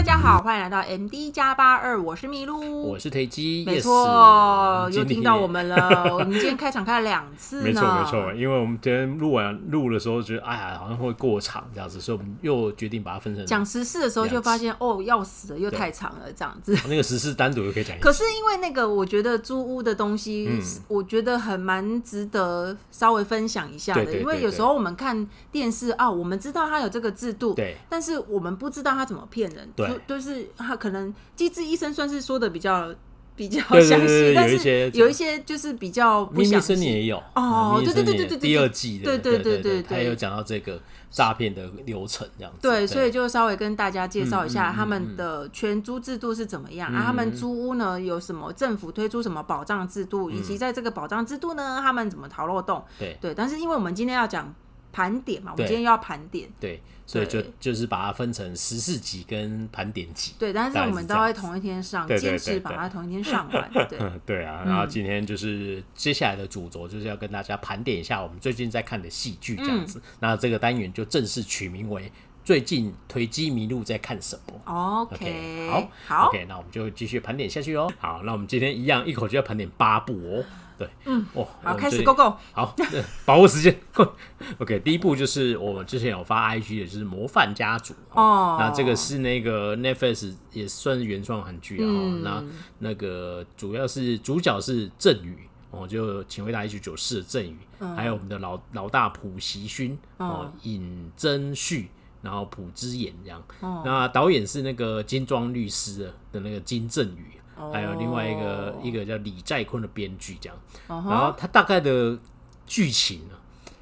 大家好，欢迎来到 MD 加八二，我是麋鹿，我是推机，没错，又听到我们了。我们今天开场开了两次呢，没错没错，因为我们今天录完录的时候觉得，哎呀，好像会过长这样子，所以我们又决定把它分成讲时事的时候就发现，哦，要死了，又太长了这样子。那个时事单独又可以讲。可是因为那个，我觉得租屋的东西，嗯、我觉得很蛮值得稍微分享一下的，因为有时候我们看电视啊，我们知道它有这个制度，对，但是我们不知道它怎么骗人。对，就是他可能机智医生算是说的比较比较详细，但是有一些就是比较不详细。也有哦，对对对对对，第二季的，对对对对对，他有讲到这个诈骗的流程这样子。对，所以就稍微跟大家介绍一下他们的全租制度是怎么样啊？他们租屋呢有什么政府推出什么保障制度，以及在这个保障制度呢，他们怎么逃漏洞？对对，但是因为我们今天要讲。盘点嘛，我们今天要盘点，对，所以就就是把它分成十四集跟盘点集，对，但是我们都会同一天上，坚持把它同一天上完，对，对啊，然后今天就是接下来的主轴就是要跟大家盘点一下我们最近在看的戏剧这样子，那这个单元就正式取名为最近推机迷路在看什么？OK，好，好，OK，那我们就继续盘点下去哦。好，那我们今天一样一口就要盘点八部哦。对，嗯，哇，好，开始，Go Go，好，把握时间，OK，第一步就是我们之前有发 IG 的，就是《模范家族》哦，那这个是那个 Netflix 也算是原创韩剧啊，那那个主要是主角是郑宇哦，就请回答一九九四的郑宇，还有我们的老老大朴熙勋哦，尹真旭，然后朴智妍这样，那导演是那个金装律师的那个金正宇。还有另外一个、oh. 一个叫李在坤的编剧这样，uh. 然后他大概的剧情呢，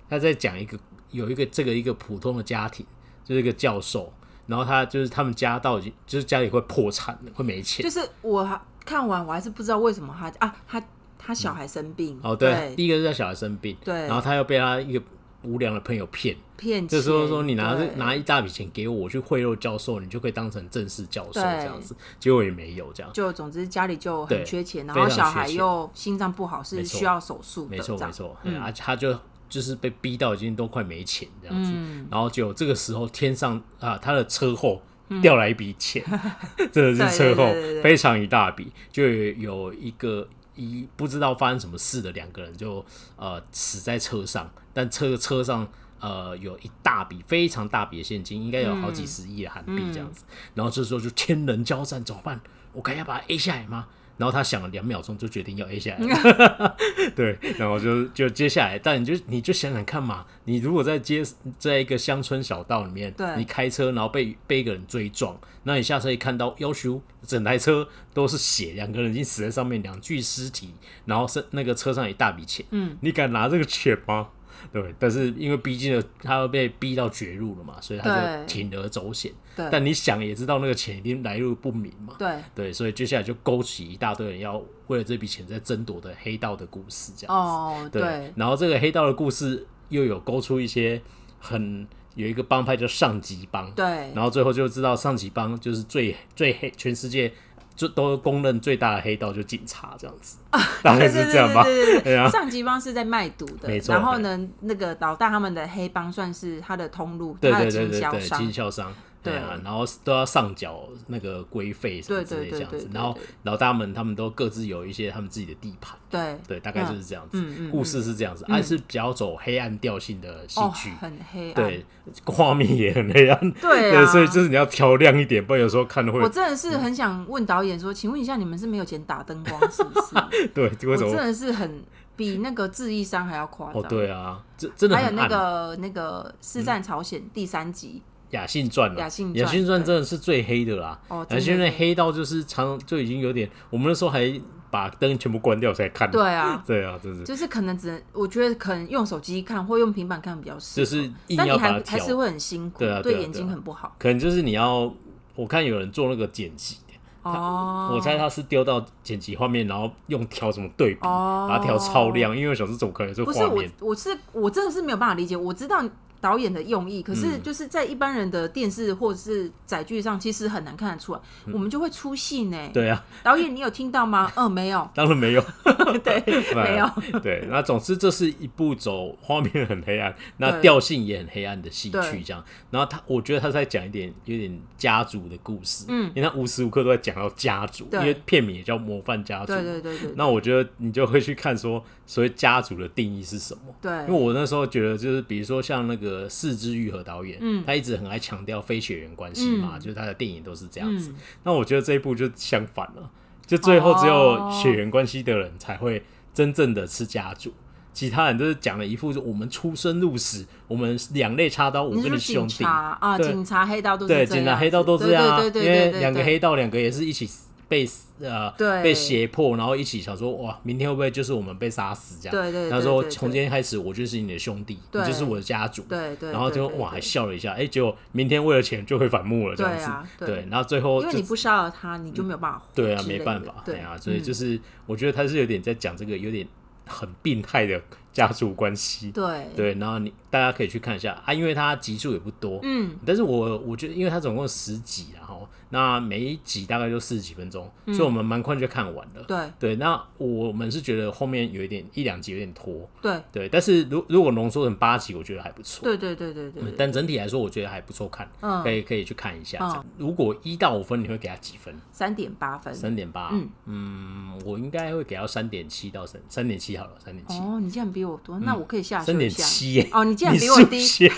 他在讲一个有一个这个一个普通的家庭，就是一个教授，然后他就是他们家到就是家里会破产，会没钱。就是我看完我还是不知道为什么他啊他他小孩生病、嗯、哦对，对第一个是他小孩生病，对，然后他又被他一个。无良的朋友骗。骗，这时候说你拿对。拿一大笔钱给我，我去贿赂教授，你就可以当成正式教授这样子，对。结果也没有这样。就总之家里就很缺钱，然后小孩又心脏不好，是需要手术。没错没错，嗯，而且他就就是被逼到已经都快没钱这样子，嗯、然后就这个时候天上啊，他的车祸掉来一笔钱，嗯、真的是车祸非常一大笔，就有一个。一不知道发生什么事的两个人就呃死在车上，但车车上呃有一大笔非常大笔的现金，应该有好几十亿的韩币这样子。嗯嗯、然后这时候就天人交战，怎么办？我该要把它 A 下来吗？然后他想了两秒钟，就决定要 A 下来。对，然后就就接下来，但你就你就想想看嘛，你如果在街在一个乡村小道里面，对你开车然后被被一个人追撞，那你下车一看到，要求整台车都是血，两个人已经死在上面，两具尸体，然后是那个车上一大笔钱，嗯，你敢拿这个钱吗？对，但是因为毕竟他要被逼到绝路了嘛，所以他就铤而走险。对，但你想也知道那个钱一定来路不明嘛。对对，所以接下来就勾起一大堆人要为了这笔钱在争夺的黑道的故事，这样子。哦，对。对，然后这个黑道的故事又有勾出一些很有一个帮派叫上级帮。对。然后最后就知道上级帮就是最最黑，全世界。就都公认最大的黑道就警察这样子，大概是这样吧。对啊，上级帮是在卖毒的，没错。然后呢，那个老大他们的黑帮算是他的通路，他的经销商，经销商。对啊，然后都要上缴那个规费什么之类这样子，然后老大们他们都各自有一些他们自己的地盘，对。对，大概就是这样子。故事是这样子，还是比较走黑暗调性的戏剧，很黑暗，对，画面也很黑暗，对，所以就是你要调亮一点，不然有时候看的会。我真的是很想问导演说，请问一下，你们是没有钱打灯光是不是？对，我真的是很比那个《智异山》还要夸张。对啊，这真的还有那个那个《尸战朝鲜》第三集。雅信传了，雅信传真的是最黑的啦。哦雅信传黑到就是常就已经有点，我们那时候还把灯全部关掉才看。对啊，对啊，就是就是可能只能，我觉得可能用手机看或用平板看比较适合。就是硬要把它，但你还还是会很辛苦，对啊，对眼睛很不好。可能就是你要，我看有人做那个剪辑，哦，我猜他是丢到剪辑画面，然后用调什么对比，把它调超亮，因为小时怎么可能是画面？不是我，我是我真的是没有办法理解。我知道。导演的用意，可是就是在一般人的电视或者是载具上，其实很难看得出来，嗯、我们就会出戏呢。对啊，导演，你有听到吗？嗯，没有，当然没有。对，没有。对，那总之这是一部走画面很黑暗，那调性也很黑暗的戏剧，这样。然后他，我觉得他在讲一点有点家族的故事，嗯，因为他无时无刻都在讲到家族，因为片名也叫《模范家族》。对对对对。那我觉得你就会去看说，所谓家族的定义是什么？对，因为我那时候觉得就是，比如说像那个是枝裕和导演，嗯，他一直很爱强调非血缘关系嘛，嗯、就是他的电影都是这样子。嗯、那我觉得这一部就相反了，就最后只有血缘关系的人才会真正的是家族，哦、其他人都是讲了一副是我们出生入死，我们两肋插刀，我跟你兄弟。啊，对。警察黑道都是这样，对，警察黑道都是这样，对对对对对，因为两个黑道两个也是一起。被呃对被胁迫，然后一起想说哇，明天会不会就是我们被杀死这样？对对。他说从今天开始，我就是你的兄弟，你就是我的家族。对对。然后就哇还笑了一下，哎，结果明天为了钱就会反目了这样子。对，然后最后因为你不杀了他，你就没有办法。对啊，没办法。对啊，所以就是我觉得他是有点在讲这个有点很病态的家族关系。对对，然后你大家可以去看一下啊，因为它集数也不多，嗯，但是我我觉得因为它总共十集然后。那每一集大概就四十几分钟，嗯、所以我们蛮快就看完了。对对，那我们是觉得后面有一点一两集有点拖。对对，但是如如果浓缩成八集，我觉得还不错。对对对对对，但整体来说，我觉得还不错看，嗯、可以可以去看一下。嗯、如果一到五分，你会给他几分？三点八分。三点八。嗯嗯，我应该会给到三点七到三三点七好了，三点七。哦，你这样比我多，那我可以下三点七耶。哦，你竟然比我低。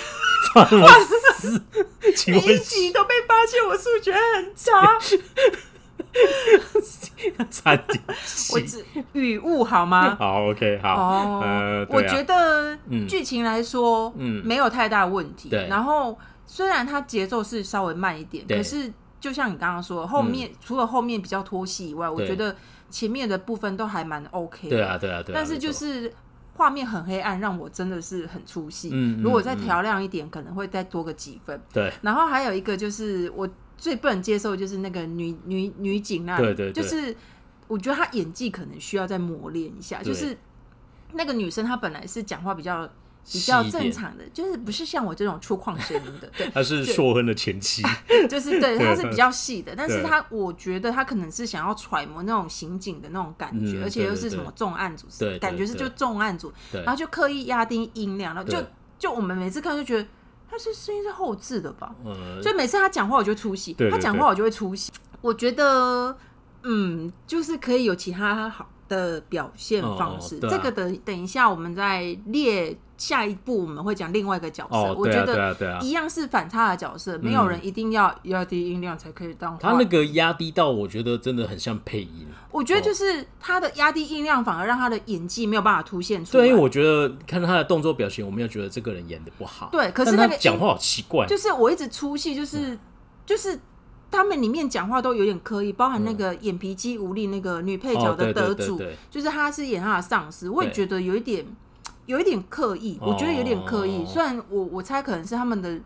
哇塞！每一集都被发现我数学很差，差点。我只语误好吗？好，OK，好。哦，呃，我觉得剧情来说，嗯，没有太大问题。对。然后虽然它节奏是稍微慢一点，可是就像你刚刚说，后面除了后面比较拖戏以外，我觉得前面的部分都还蛮 OK。对啊，对啊，对啊。但是就是。画面很黑暗，让我真的是很出戏。嗯，如果再调亮一点，嗯、可能会再多个几分。对。然后还有一个就是我最不能接受，就是那个女女女警那里，对对对，就是我觉得她演技可能需要再磨练一下。就是那个女生，她本来是讲话比较。比较正常的，就是不是像我这种粗犷声音的，对，他是硕亨的前妻，就是对，他是比较细的，但是他我觉得他可能是想要揣摩那种刑警的那种感觉，而且又是什么重案组，感觉是就重案组，然后就刻意压低音量，然后就就我们每次看就觉得他是声音是后置的吧，嗯。所以每次他讲话我就出戏，他讲话我就会出戏，我觉得嗯，就是可以有其他好的表现方式，这个等等一下我们再列。下一步我们会讲另外一个角色，哦、我觉得一样是反差的角色，没有人一定要压低音量才可以当。他那个压低到，我觉得真的很像配音。我觉得就是他的压低音量，反而让他的演技没有办法凸显出来。对，因为我觉得看他的动作表情，我没有觉得这个人演的不好。对，可是那个讲话好奇怪，就是我一直出戏，就是、嗯、就是他们里面讲话都有点刻意，包含那个眼皮肌无力那个女配角的得主，就是她是演她的上司，我也觉得有一点。有一点刻意，我觉得有点刻意。虽然我我猜可能是他们的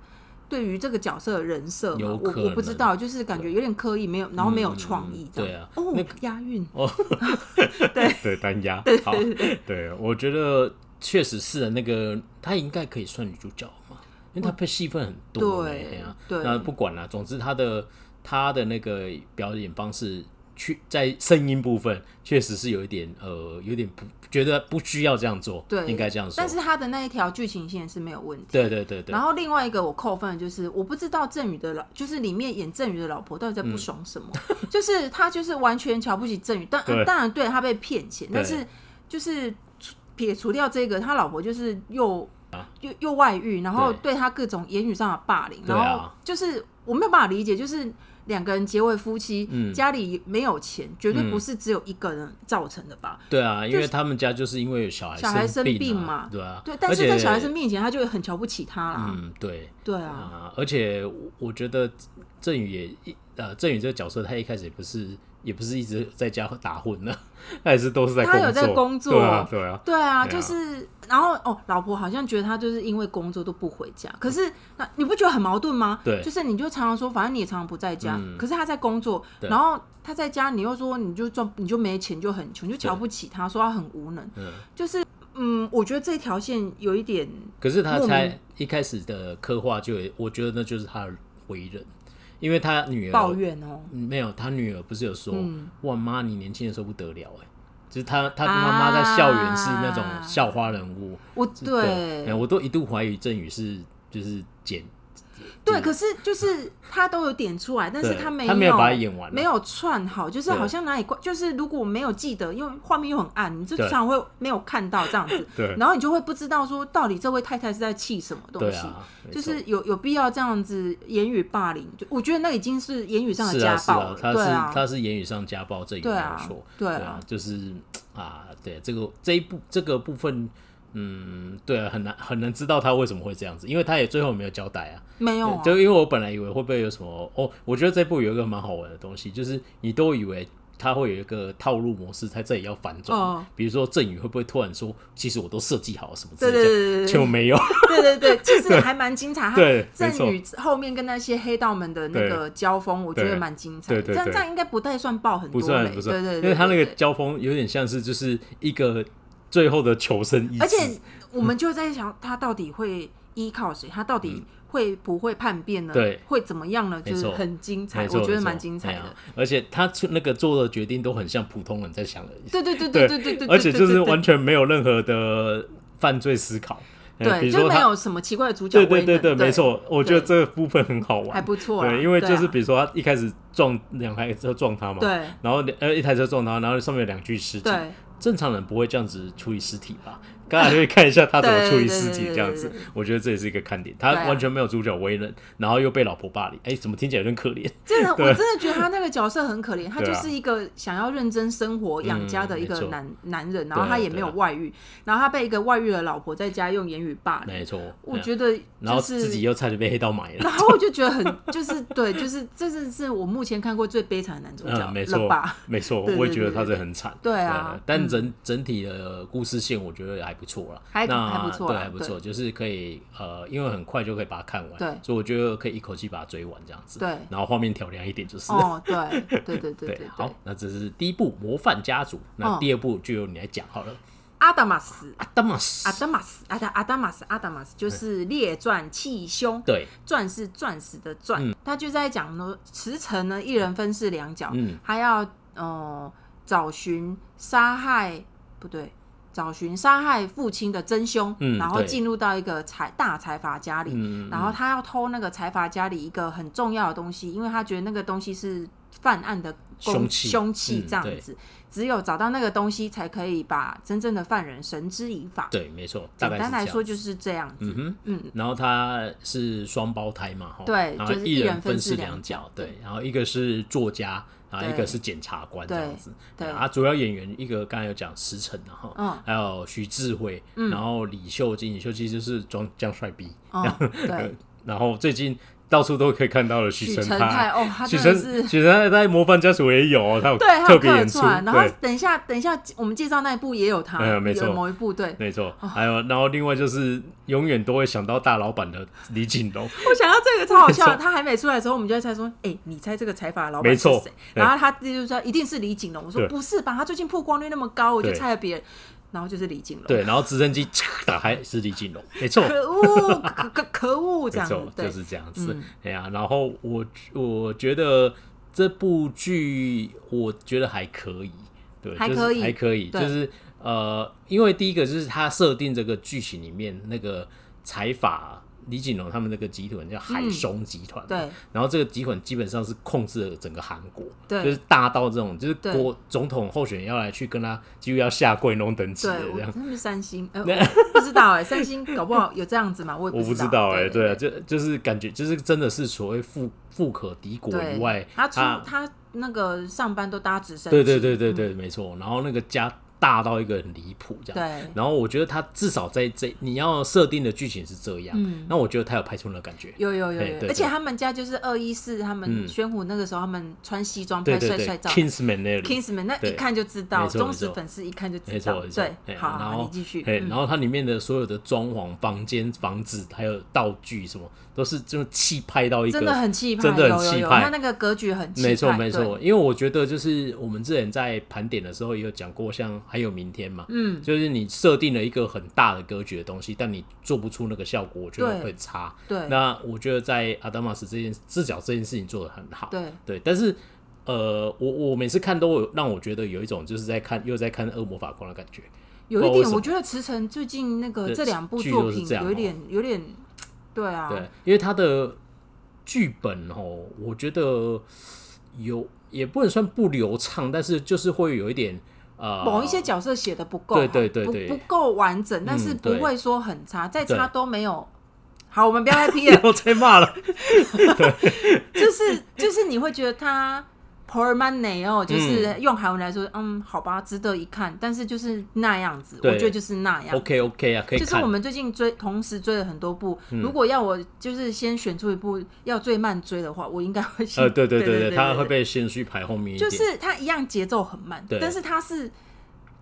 对于这个角色的人设，我我不知道，就是感觉有点刻意，没有，然后没有创意。对啊，哦，押韵哦，对 对，单押。对，对，我觉得确实是的。那个她应该可以算女主角嘛，因为她配戏份很多。对啊，对。那不管了，总之她的她的那个表演方式。去在声音部分确实是有一点呃，有点不觉得不需要这样做，对，应该这样说。但是他的那一条剧情线是没有问题。对对对对。然后另外一个我扣分的就是，我不知道郑宇的老，就是里面演郑宇的老婆到底在不爽什么，嗯、就是他就是完全瞧不起郑宇，但对当然对他被骗钱，但是就是撇除掉这个，他老婆就是又、啊、又又外遇，然后对他各种言语上的霸凌，然后就是我没有办法理解，就是。两个人结为夫妻，嗯、家里没有钱，绝对不是只有一个人造成的吧？对啊，因为他们家就是因为有小孩、啊、小孩生病嘛，对啊。对，但是在小孩生病前，他就会很瞧不起他啦。嗯，对，对啊。而且我觉得郑宇也，呃，郑宇这个角色，他一开始也不是。也不是一直在家打混呢，他也是都是在工作。他有在工作，对啊，对啊，对啊，就是，然后哦，老婆好像觉得他就是因为工作都不回家，可是那你不觉得很矛盾吗？对，就是你就常常说，反正你也常常不在家，可是他在工作，然后他在家，你又说你就赚，你就没钱，就很穷，就瞧不起他，说他很无能，嗯就是嗯，我觉得这条线有一点，可是他才一开始的刻画就，我觉得那就是他的为人，因为他女儿抱怨哦，没有，他女儿不是有说，嗯、哇妈，你年轻的时候不得了哎，就是他他妈妈在校园是那种校花人物，啊、我对，对，我都一度怀疑郑宇是就是剪。对，可是就是他都有点出来，但是他没有，他没有把它演完，没有串好，就是好像哪里怪，就是如果没有记得，因为画面又很暗，你就常常会没有看到这样子，对，然后你就会不知道说到底这位太太是在气什么东西，就是有有必要这样子言语霸凌，就我觉得那已经是言语上的家暴了，他是他是言语上家暴，这一没有错，对啊，就是啊，对这个这一部这个部分。嗯，对啊，很难很难知道他为什么会这样子，因为他也最后没有交代啊。没有、啊，就因为我本来以为会不会有什么哦，我觉得这部有一个蛮好玩的东西，就是你都以为他会有一个套路模式，他这里要反转，哦、比如说郑宇会不会突然说，其实我都设计好了什么之类的，对对对对就没有。对对对，其实还蛮精彩。对，郑宇后面跟那些黑道们的那个交锋，我觉得蛮精彩。对对，对，这样这样应该不太算爆很多，不算不算。对对，对，因为他那个交锋有点像是就是一个。最后的求生意志，而且我们就在想，他到底会依靠谁？他到底会不会叛变呢？对，会怎么样呢？就是很精彩，我觉得蛮精彩的。而且他出那个做的决定都很像普通人在想的，对对对对对对对，而且就是完全没有任何的犯罪思考，对，就没有什么奇怪的主角。对对对对，没错，我觉得这个部分很好玩，还不错。对，因为就是比如说他一开始撞两台车撞他嘛，对，然后呃一台车撞他，然后上面有两具尸体。正常人不会这样子处理尸体吧？刚才可以看一下他怎么处理尸体，这样子，我觉得这也是一个看点。他完全没有主角为人，然后又被老婆霸凌，哎，怎么听起来有点可怜？真的，我真的觉得他那个角色很可怜。他就是一个想要认真生活养家的一个男男人，然后他也没有外遇，然后他被一个外遇的老婆在家用言语霸凌。没错，我觉得，然后自己又差点被黑道买了。然后我就觉得很，就是 对，就是这是是我目前看过最悲惨的男主角。没错吧，没错，我也觉得他是很惨。对啊，但整整体的故事线我觉得还不错了。那还不错，对，还不错，就是可以呃，因为很快就可以把它看完，对，所以我觉得可以一口气把它追完这样子，对，然后画面调亮一点就是，哦，对，对对对 对，好，那这是第一部《模范家族》，那第二部就由你来讲好了，《阿达玛斯》，阿达玛斯，阿达玛斯，阿达阿达玛斯，阿达玛斯就是列传气胸，对，钻是钻石的钻，他就在讲呢，驰骋呢一人分饰两角，嗯，他要呃找寻杀害，不对。找寻杀害父亲的真凶，嗯、然后进入到一个财大财阀家里，嗯、然后他要偷那个财阀家里一个很重要的东西，因为他觉得那个东西是犯案的凶器，凶器这样子，嗯、只有找到那个东西，才可以把真正的犯人绳之以法。对，没错，简单来说就是这样子。嗯哼，嗯，然后他是双胞胎嘛，对，然后一人分饰两角，对，然后一个是作家。啊，一个是检察官这样子，对啊，主要演员一个刚才有讲石沉然后，还有徐智慧，然后李秀晶，李秀晶就是装江帅逼，然后最近。到处都可以看到的许承泰哦，许承许承泰在《模范家属》也有哦，他有特别演出。然后等一下，等一下，我们介绍那一部也有他，没错，某一部对，没错。还有，然后另外就是永远都会想到大老板的李锦龙。我想到这个超好笑，他还没出来的时候，我们就在猜说，哎，你猜这个财阀老板是谁？然后他就说一定是李锦龙。我说不是吧，他最近曝光率那么高，我就猜了别人。然后就是李金龙，对，然后直升机 打开是李金龙，没错，可恶，可 可恶，这样就是这样子，哎呀，然后我我觉得这部剧我觉得还可以，对，还可以，还可以，就是呃，因为第一个就是他设定这个剧情里面那个财阀。李锦龙他们那个集团叫海松集团，对，然后这个集团基本上是控制了整个韩国，对，就是大到这种，就是国总统候选人要来去跟他几乎要下跪那种等级的这样。他们三星，不知道哎，三星搞不好有这样子嘛？我我不知道哎，对啊，就就是感觉就是真的是所谓富富可敌国以外，他出他那个上班都搭直升机，对对对对对，没错，然后那个家。大到一个很离谱这样，对。然后我觉得他至少在这你要设定的剧情是这样，嗯。那我觉得他有拍出那个感觉，有有有有。而且他们家就是二一四，他们宣虎那个时候他们穿西装拍帅帅照，Kingsman 那里，Kingsman 那一看就知道，忠实粉丝一看就知道，对。好，然后你继续。然后它里面的所有的装潢、房间、房子还有道具什么，都是这么气派到一个，真的很气派，真的很气派。他那个格局很派，没错没错。因为我觉得就是我们之前在盘点的时候也有讲过，像。还有明天嘛，嗯，就是你设定了一个很大的格局的东西，但你做不出那个效果，我觉得会差。对，那我觉得在阿达玛斯这件视角这件事情做得很好。对。对，但是呃，我我每次看都有让我觉得有一种就是在看又在看恶魔法官的感觉。有一点，我觉得池城最近那个这两部作品有一点有点，对啊，对，因为他的剧本哦，我觉得有也不能算不流畅，但是就是会有一点呃，某一些角色写的不够，对对对对，不不够完整，但是不会说很差，再差都没有。好，我们不要再 批了，不要再骂了。对，就是就是你会觉得他。Portmanteau 哦，就是用韩文来说，嗯，好吧，值得一看，但是就是那样子，我觉得就是那样。OK OK 啊，可以。就是我们最近追，同时追了很多部。如果要我就是先选出一部要最慢追的话，我应该会选。呃，对对对对，它会被先序排后面。就是它一样节奏很慢，但是它是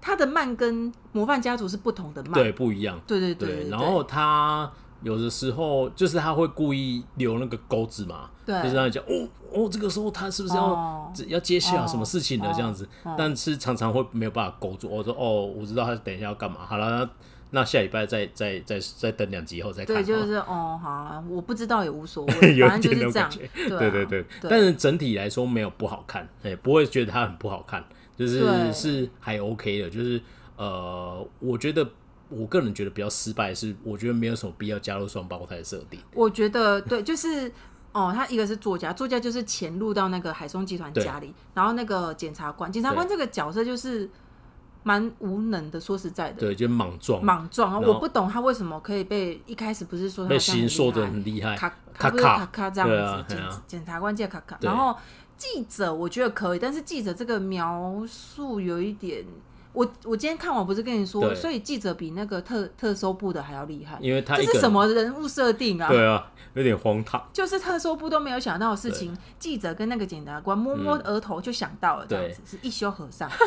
它的慢跟模范家族是不同的慢，对，不一样。对对对，然后它。有的时候就是他会故意留那个钩子嘛，对，就是让你讲哦哦，这个时候他是不是要、哦、要接下什么事情的这样子，哦、但是常常会没有办法勾住。我说哦，我知道他等一下要干嘛。好了，那那下礼拜再再再再等两集以后再看。对，就是哦，好啊，我不知道也无所谓，反正就是这样。对，啊、对 对但是整体来说没有不好看，哎，不会觉得它很不好看，就是是还 OK 的，就是呃，我觉得。我个人觉得比较失败是，我觉得没有什么必要加入双胞胎的设定。我觉得对，就是哦，他一个是作家，作家就是潜入到那个海松集团家里，然后那个检察官，检察官这个角色就是蛮无能的，说实在的，对，就莽撞，莽撞啊！我不懂他为什么可以被一开始不是说他被刑说的很厉害，卡卡不是卡卡这样子，检检、察官叫卡卡，然后记者我觉得可以，但是记者这个描述有一点。我我今天看完不是跟你说，对所以记者比那个特特搜部的还要厉害，因为他这是什么人物设定啊？对啊，有点荒唐。就是特搜部都没有想到的事情，记者跟那个检察官摸摸额头就想到了，这样子、嗯、是一休和尚。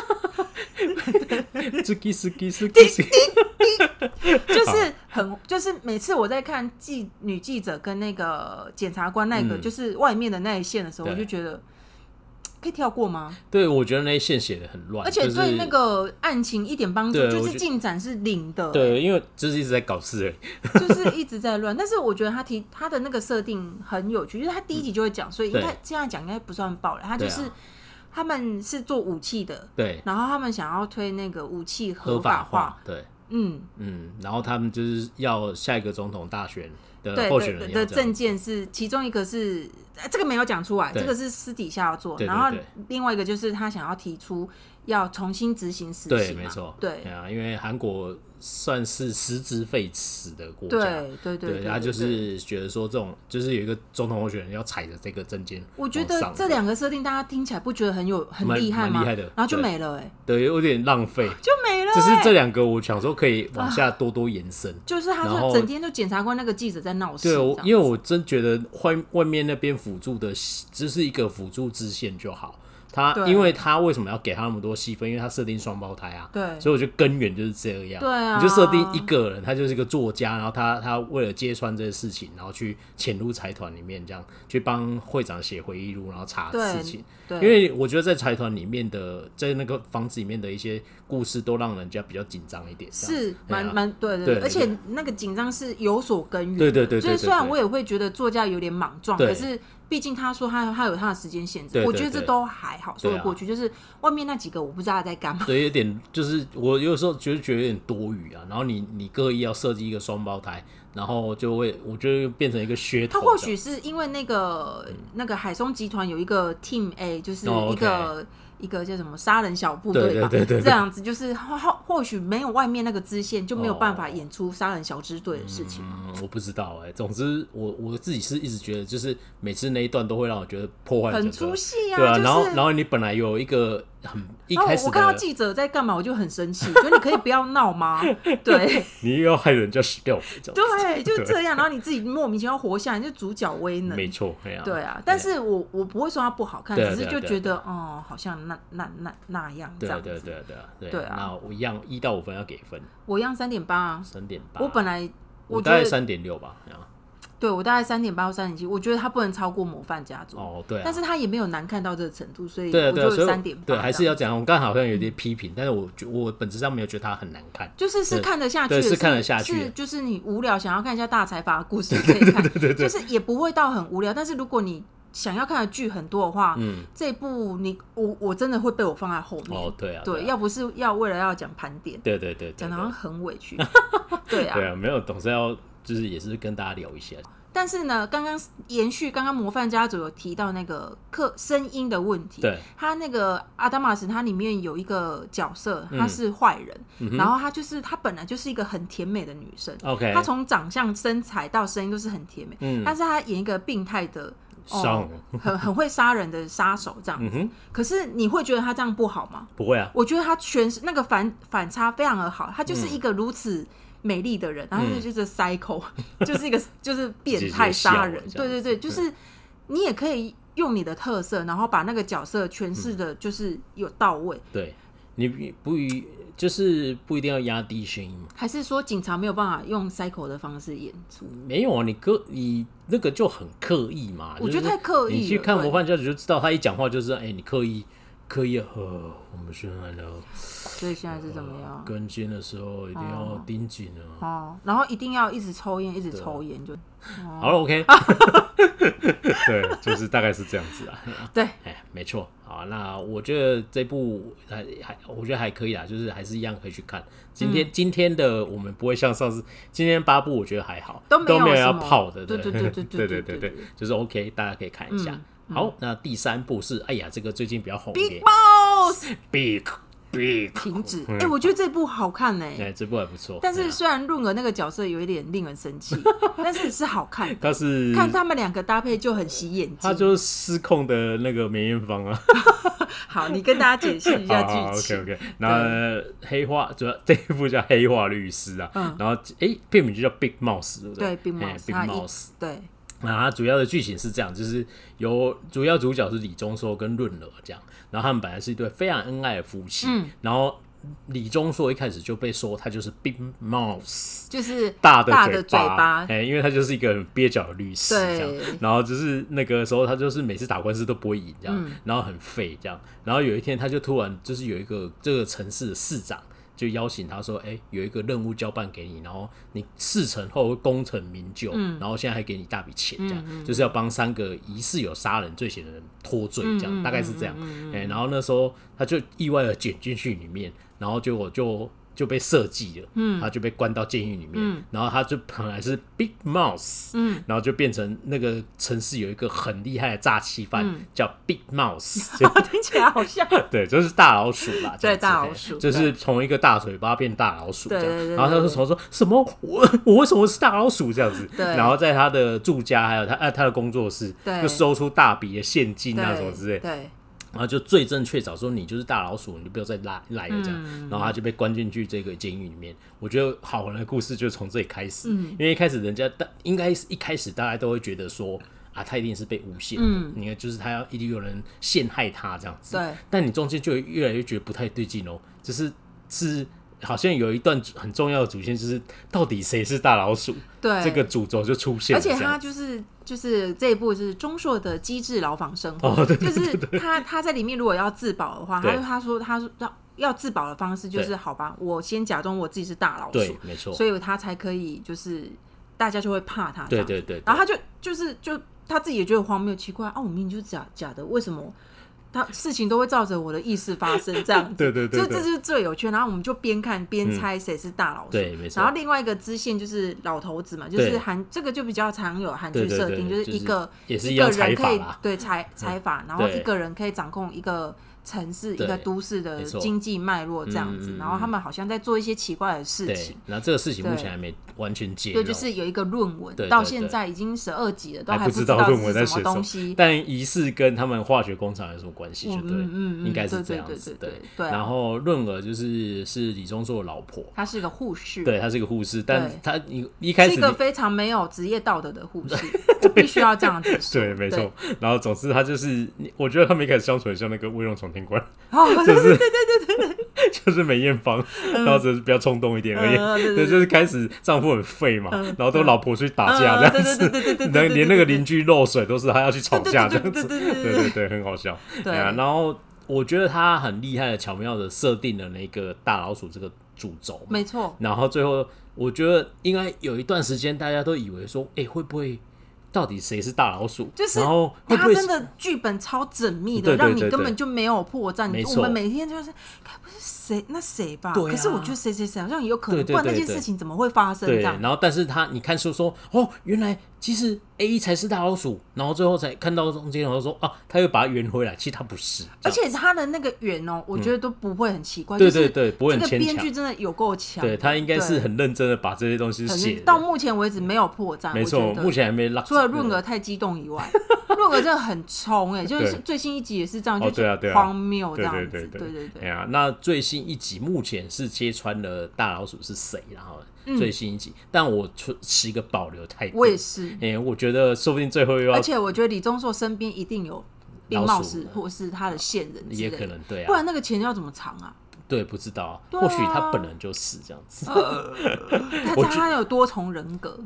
就是很就是每次我在看记女记者跟那个检察官那个、嗯、就是外面的那一线的时候，我就觉得。可以跳过吗？对，我觉得那一线写的很乱，而且对那个案情一点帮助，就是进展是零的。对，因为就是一直在搞事，就是一直在乱。但是我觉得他提他的那个设定很有趣，就是他第一集就会讲，所以应该这样讲应该不算爆了。他就是他们是做武器的，对，然后他们想要推那个武器合法化，对，嗯嗯，然后他们就是要下一个总统大选。的候选人的证件是其中一个是这个没有讲出来，这个是私底下要做。然后另外一个就是他想要提出要重新执行死刑。对，没错。对啊，因为韩国算是实质废弛的国家。对对对，他就是觉得说这种就是有一个总统候选人要踩着这个证件。我觉得这两个设定大家听起来不觉得很有很厉害吗？厉害的，然后就没了哎。对，有点浪费，就没了。只是这两个，我想说可以往下多多延伸。就是他说整天就检察官那个记者在闹事。对，因为我真觉得外外面那边辅助的只是一个辅助支线就好。他，因为他为什么要给他那么多戏份？因为他设定双胞胎啊，对，所以我觉得根源就是这样。对啊，你就设定一个人，他就是一个作家，然后他他为了揭穿这些事情，然后去潜入财团里面，这样去帮会长写回忆录，然后查事情。对，因为我觉得在财团里面的，在那个房子里面的一些故事，都让人家比较紧张一点。是，蛮蛮对对，而且那个紧张是有所根源。对对对，所以虽然我也会觉得作家有点莽撞，可是。毕竟他说他他有他的时间限制，对对对，我觉得这都还好说得过去。就是外面那几个我不知道他在干嘛。对，有点就是我有时候觉得觉得有点多余啊。然后你你刻意要设计一个双胞胎，然后就会我觉得变成一个噱头。他或许是因为那个、嗯、那个海松集团有一个 Team A，就是一个。Oh, okay. 一个叫什么杀人小部队吧，这样子就是或或许没有外面那个支线，就没有办法演出杀人小支队的事情。嗯，我不知道哎。总之，我我自己是一直觉得，就是每次那一段都会让我觉得破坏很出戏啊。对啊，然后然后你本来有一个。很一开始，我看到记者在干嘛，我就很生气，觉得你可以不要闹吗？对，你又要害人家死掉，对，就这样。然后你自己莫名其妙活下来，就主角威能，没错，对啊。但是我我不会说它不好看，只是就觉得哦，好像那那那那样这样子。对对对对对啊！那我一样一到五分要给分，我一样三点八啊，三点八。我本来我大概三点六吧。对我大概三点八到三点七，我觉得它不能超过模范家族哦，对、啊，但是它也没有难看到这个程度，所以我就三点八。对，还是要讲，我刚好像有点批评，但是我觉我本质上没有觉得它很难看，就是是看得下去，是看得下去，是就是你无聊想要看一下大财阀的故事可以看，对对对对，就是也不会到很无聊，但是如果你想要看的剧很多的话，嗯，这部你我我真的会被我放在后面哦，对啊，对，要不是要为了要讲盘点，对对对，讲的好像很委屈，对啊，对啊，没有总是要就是也是跟大家聊一下。但是呢，刚刚延续刚刚模范家族有提到那个客声音的问题。对，他那个阿达玛斯，他里面有一个角色，他是坏人，嗯、然后他就是他本来就是一个很甜美的女生。OK，他从长相、身材到声音都是很甜美。嗯，但是他演一个病态的哦，很很会杀人的杀手这样子。嗯、可是你会觉得他这样不好吗？不会啊，我觉得他全是那个反反差非常的好，他就是一个如此。嗯美丽的人，然后就是嗯、就是 一个 就是变态杀人，对对对，就是你也可以用你的特色，然后把那个角色诠释的，就是有到位。嗯、对，你不一就是不一定要压低声音吗？还是说警察没有办法用 psycho 的方式演出？没有啊，你刻你那个就很刻意嘛。我觉得太刻意。你去看模范家族就知道，他一讲话就是哎、欸，你刻意。可以喝，我们现在呢？所以现在是怎么样？跟监的时候一定要盯紧了。哦，然后一定要一直抽烟，一直抽烟就。好了，OK。对，就是大概是这样子啊。对，哎，没错。好，那我觉得这部还还，我觉得还可以啊，就是还是一样可以去看。今天今天的我们不会像上次，今天八部我觉得还好，都没有要泡的。对对对对对对对 对，就是 OK，大家可以看一下。好，那第三部是，哎呀，这个最近比较红。Big Boss，Big Big，停止。哎，我觉得这部好看呢。哎，这部还不错。但是虽然润娥那个角色有一点令人生气，但是是好看。他是看他们两个搭配就很洗眼睛。他就是失控的那个梅艳芳啊。好，你跟大家解释一下 剧情。OK OK。那黑化主要这一部叫《黑化律师》啊，然后哎，片名就叫 Big Mouse，对不对？对，Big Mouse，Big Mouse，对。那它主要的剧情是这样，就是由主要主角是李钟硕跟润娥这样，然后他们本来是一对非常恩爱的夫妻，嗯、然后李钟硕一开始就被说他就是 Big mouth，就是大的嘴巴，哎、欸，因为他就是一个很蹩脚的律师这样，然后就是那个时候他就是每次打官司都不会赢这样，嗯、然后很废这样，然后有一天他就突然就是有一个这个城市的市长。就邀请他说：“哎、欸，有一个任务交办给你，然后你事成后会功成名就，嗯、然后现在还给你大笔钱，这样、嗯嗯、就是要帮三个疑似有杀人罪嫌的人脱罪，这样、嗯、大概是这样。哎、然后那时候他就意外的卷进去里面，然后结果就。”就被设计了，嗯，他就被关到监狱里面，嗯，然后他就本来是 Big Mouse，嗯，然后就变成那个城市有一个很厉害的诈欺犯叫 Big Mouse，听起来好像，对，就是大老鼠啦，对，大老鼠，就是从一个大嘴巴变大老鼠这样，然后他就从说什么？我我为什么是大老鼠？这样子，对，然后在他的住家还有他呃他的工作室，对，就收出大笔的现金啊什么之类，对。然后就罪证确凿，说你就是大老鼠，你就不要再拉来了这样。嗯、然后他就被关进去这个监狱里面。我觉得好玩的故事就从这里开始，嗯、因为一开始人家大应该是一开始大家都会觉得说啊，他一定是被诬陷，嗯，你看就是他要一定有人陷害他这样子。对。但你中间就越来越觉得不太对劲哦，就是是。好像有一段很重要的主线，就是到底谁是大老鼠？对，这个主轴就出现了。而且他就是就是这一部是钟硕的机智牢房生活，就是他他在里面如果要自保的话，他说他说他说要要自保的方式就是好吧，我先假装我自己是大老鼠，对，没错，所以他才可以就是大家就会怕他，对对对，对，然后他就就是就他自己也觉得荒谬奇怪啊，我明明就是假假的，为什么？他事情都会照着我的意思发生，这样子，对对对，这这是最有趣。然后我们就边看边猜谁是大老鼠，对，没错。然后另外一个支线就是老头子嘛，就是韩这个就比较常有韩剧设定，就是一个一个人可以对财财阀，然后一个人可以掌控一个。城市一个都市的经济脉络这样子，然后他们好像在做一些奇怪的事情。然后这个事情目前还没完全解。对，就是有一个论文，到现在已经十二集了，都还不知道论文在写什么东西。但疑似跟他们化学工厂有什么关系？就对，应该是这样子。对对。然后润儿就是是李宗硕的老婆，她是一个护士。对，她是一个护士，但她一一开始是一个非常没有职业道德的护士，必须要这样子说。对，没错。然后总之，她就是，我觉得他们一开始相处很像那个威龙闯天天官，就是对对对对对，就是梅艳芳，然后只是比较冲动一点而已。对，就是开始丈夫很废嘛，然后都老婆去打架这样子，连连那个邻居漏水都是他要去吵架这样子，对对对，很好笑。对啊，然后我觉得他很厉害的、巧妙的设定了那个大老鼠这个主轴，没错。然后最后我觉得应该有一段时间大家都以为说，哎，会不会？到底谁是大老鼠？就是然后他真的剧本超缜密的，让你根本就没有破绽。我们每天就是，该不是谁那谁吧？可是我觉得谁谁谁好像也有可能，不然那件事情怎么会发生这样？然后，但是他你看说说哦，原来。其实 A 才是大老鼠，然后最后才看到中间，然后说啊，他又把它圆回来。其实他不是，而且他的那个圆哦，我觉得都不会很奇怪。对对对，不会很牵强。编剧真的有够强，对他应该是很认真的把这些东西写。到目前为止没有破绽，没错，目前还没拉。除了润儿太激动以外，润儿真的很冲哎，就是最新一集也是这样，就是荒谬这样子。对对对对。哎呀，那最新一集目前是揭穿了大老鼠是谁，然后。最新一集，嗯、但我持一个保留态度。我也是，哎、欸，我觉得说不定最后又要。而且我觉得李钟硕身边一定有冰帽士，或是他的线人，也可能对啊。不然那个钱要怎么藏啊？对，不知道，啊、或许他本人就是这样子。呃、他他有多重人格。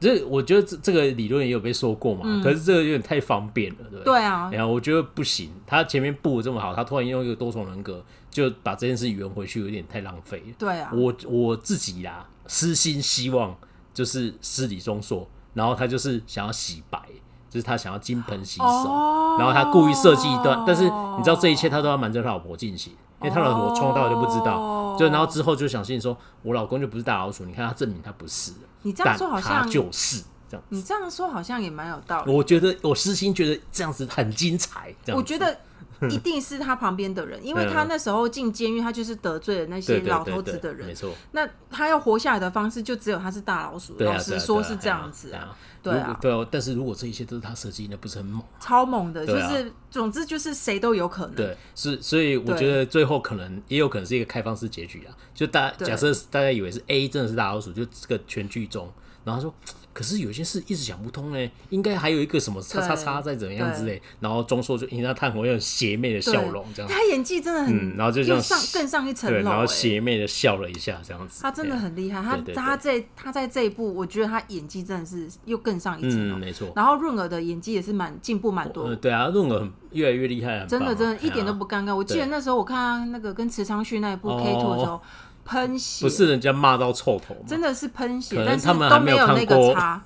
这我觉得这这个理论也有被说过嘛，嗯、可是这个有点太方便了，对不对啊，然后我觉得不行，他前面布的这么好，他突然用一个多重人格就把这件事圆回去，有点太浪费。对啊，我我自己啦，私心希望就是是李钟硕，然后他就是想要洗白，就是他想要金盆洗手，哦、然后他故意设计一段，但是你知道这一切他都要瞒着他老婆进行，因为他老婆从头到尾就不知道，哦、就然后之后就相信说我老公就不是大老鼠，你看他证明他不是。你这样说好像就是这样，你这样说好像也蛮有道理。我觉得我私心觉得这样子很精彩。我觉得 一定是他旁边的人，因为他那时候进监狱，他就是得罪了那些老头子的人。没错。那他要活下来的方式，就只有他是大老鼠。老实说，是这样子啊。对啊。对啊。但是如果这一切都是他设计，那不是很猛？超猛的，就是总之就是谁都有可能。对，是所以我觉得最后可能也有可能是一个开放式结局啊。就大假设大家以为是 A 真的是大老鼠，就这个全剧终。然后他说，可是有些事一直想不通呢，应该还有一个什么叉叉叉在怎么样之类。然后钟硕就因为他探火，用邪魅的笑容这样。他演技真的很，然后就这样上更上一层楼。然后邪魅的笑了一下，这样子。他真的很厉害，他他在他在这一部，我觉得他演技真的是又更上一层楼。没错。然后润儿的演技也是蛮进步蛮多。对啊，润儿越来越厉害，真的真的，一点都不尴尬。我记得那时候我看他那个跟池昌旭那一部 K two 的时候。喷血不是人家骂到臭头，真的是喷血，但是都没有那个差，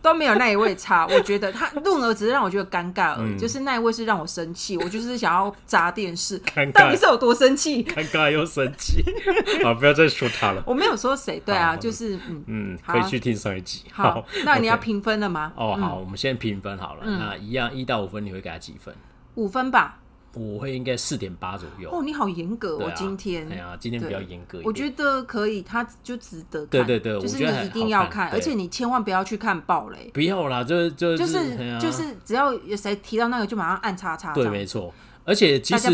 都没有那一位差。我觉得他润儿只是让我觉得尴尬而已，就是那一位是让我生气，我就是想要砸电视，到底是有多生气？尴尬又生气，好，不要再说他了。我没有说谁，对啊，就是嗯嗯，可以去听上一集。好，那你要评分了吗？哦，好，我们先评分好了。那一样一到五分，你会给他几分？五分吧。我会应该四点八左右。哦，你好严格哦，今天。哎呀，今天比较严格，我觉得可以，他就值得看，对对对，就是你一定要看，而且你千万不要去看暴雷，不要啦，就就就是就是只要有谁提到那个就马上按叉叉，对，没错，而且其实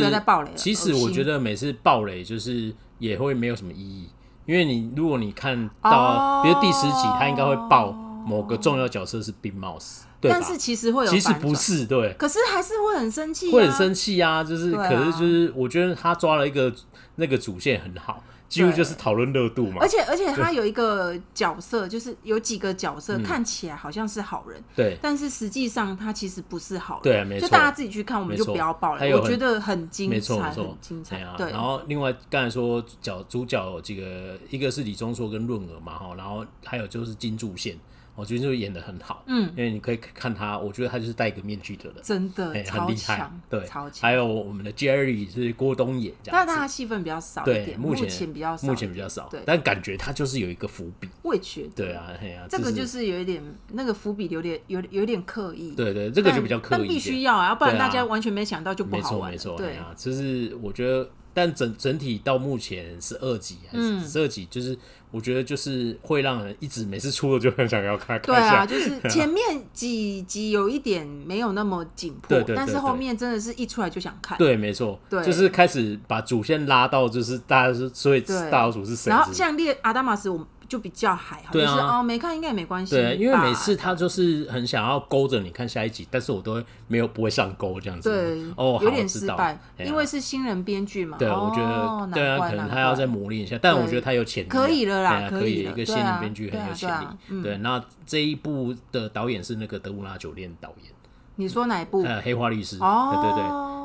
其实我觉得每次暴雷就是也会没有什么意义，因为你如果你看到比如第十集，他应该会爆某个重要角色是 Big Mouse。但是其实会有，其实不是对，可是还是会很生气，会很生气啊！就是，可是就是，我觉得他抓了一个那个主线很好，几乎就是讨论热度嘛。而且而且他有一个角色，就是有几个角色看起来好像是好人，对，但是实际上他其实不是好人，对，没错。就大家自己去看，我们就不要爆了。我觉得很精彩，很精彩啊。对，然后另外刚才说角主角有几个，一个是李钟硕跟润儿嘛，哈，然后还有就是金柱宪。我觉得就演的很好，嗯，因为你可以看他，我觉得他就是戴一个面具的人，真的很厉害，对，超强。还有我们的 Jerry 是郭东野，但他戏份比较少一点，目前比较少，目前比较少，对，但感觉他就是有一个伏笔，我也觉得，对啊，哎呀，这个就是有一点那个伏笔有点有有点刻意，对对，这个就比较刻意，但必须要啊，要不然大家完全没想到就不好玩，没错没错，对啊，就是我觉得，但整整体到目前是二集还是十二集，就是。我觉得就是会让人一直每次出了就很想要看。对啊，就是 前面几集有一点没有那么紧迫，但是后面真的是一出来就想看。对，没错，对，就是开始把主线拉到，就是大家是所以大老鼠是谁？然后像猎阿达玛斯，我就比较还好，对啊、就是哦没看应该也没关系。对，因为每次他就是很想要勾着你看下一集，但是我都会没有不会上钩这样子。对，哦，有点失败，啊、因为是新人编剧嘛。对，哦、我觉得对啊，可能他要再磨练一下，但我觉得他有潜力，可以了啦，可以，一个新人编剧很有潜力。对，那这一部的导演是那个德乌拉酒店导演。你说哪一部？呃，黑化律师。哦，对对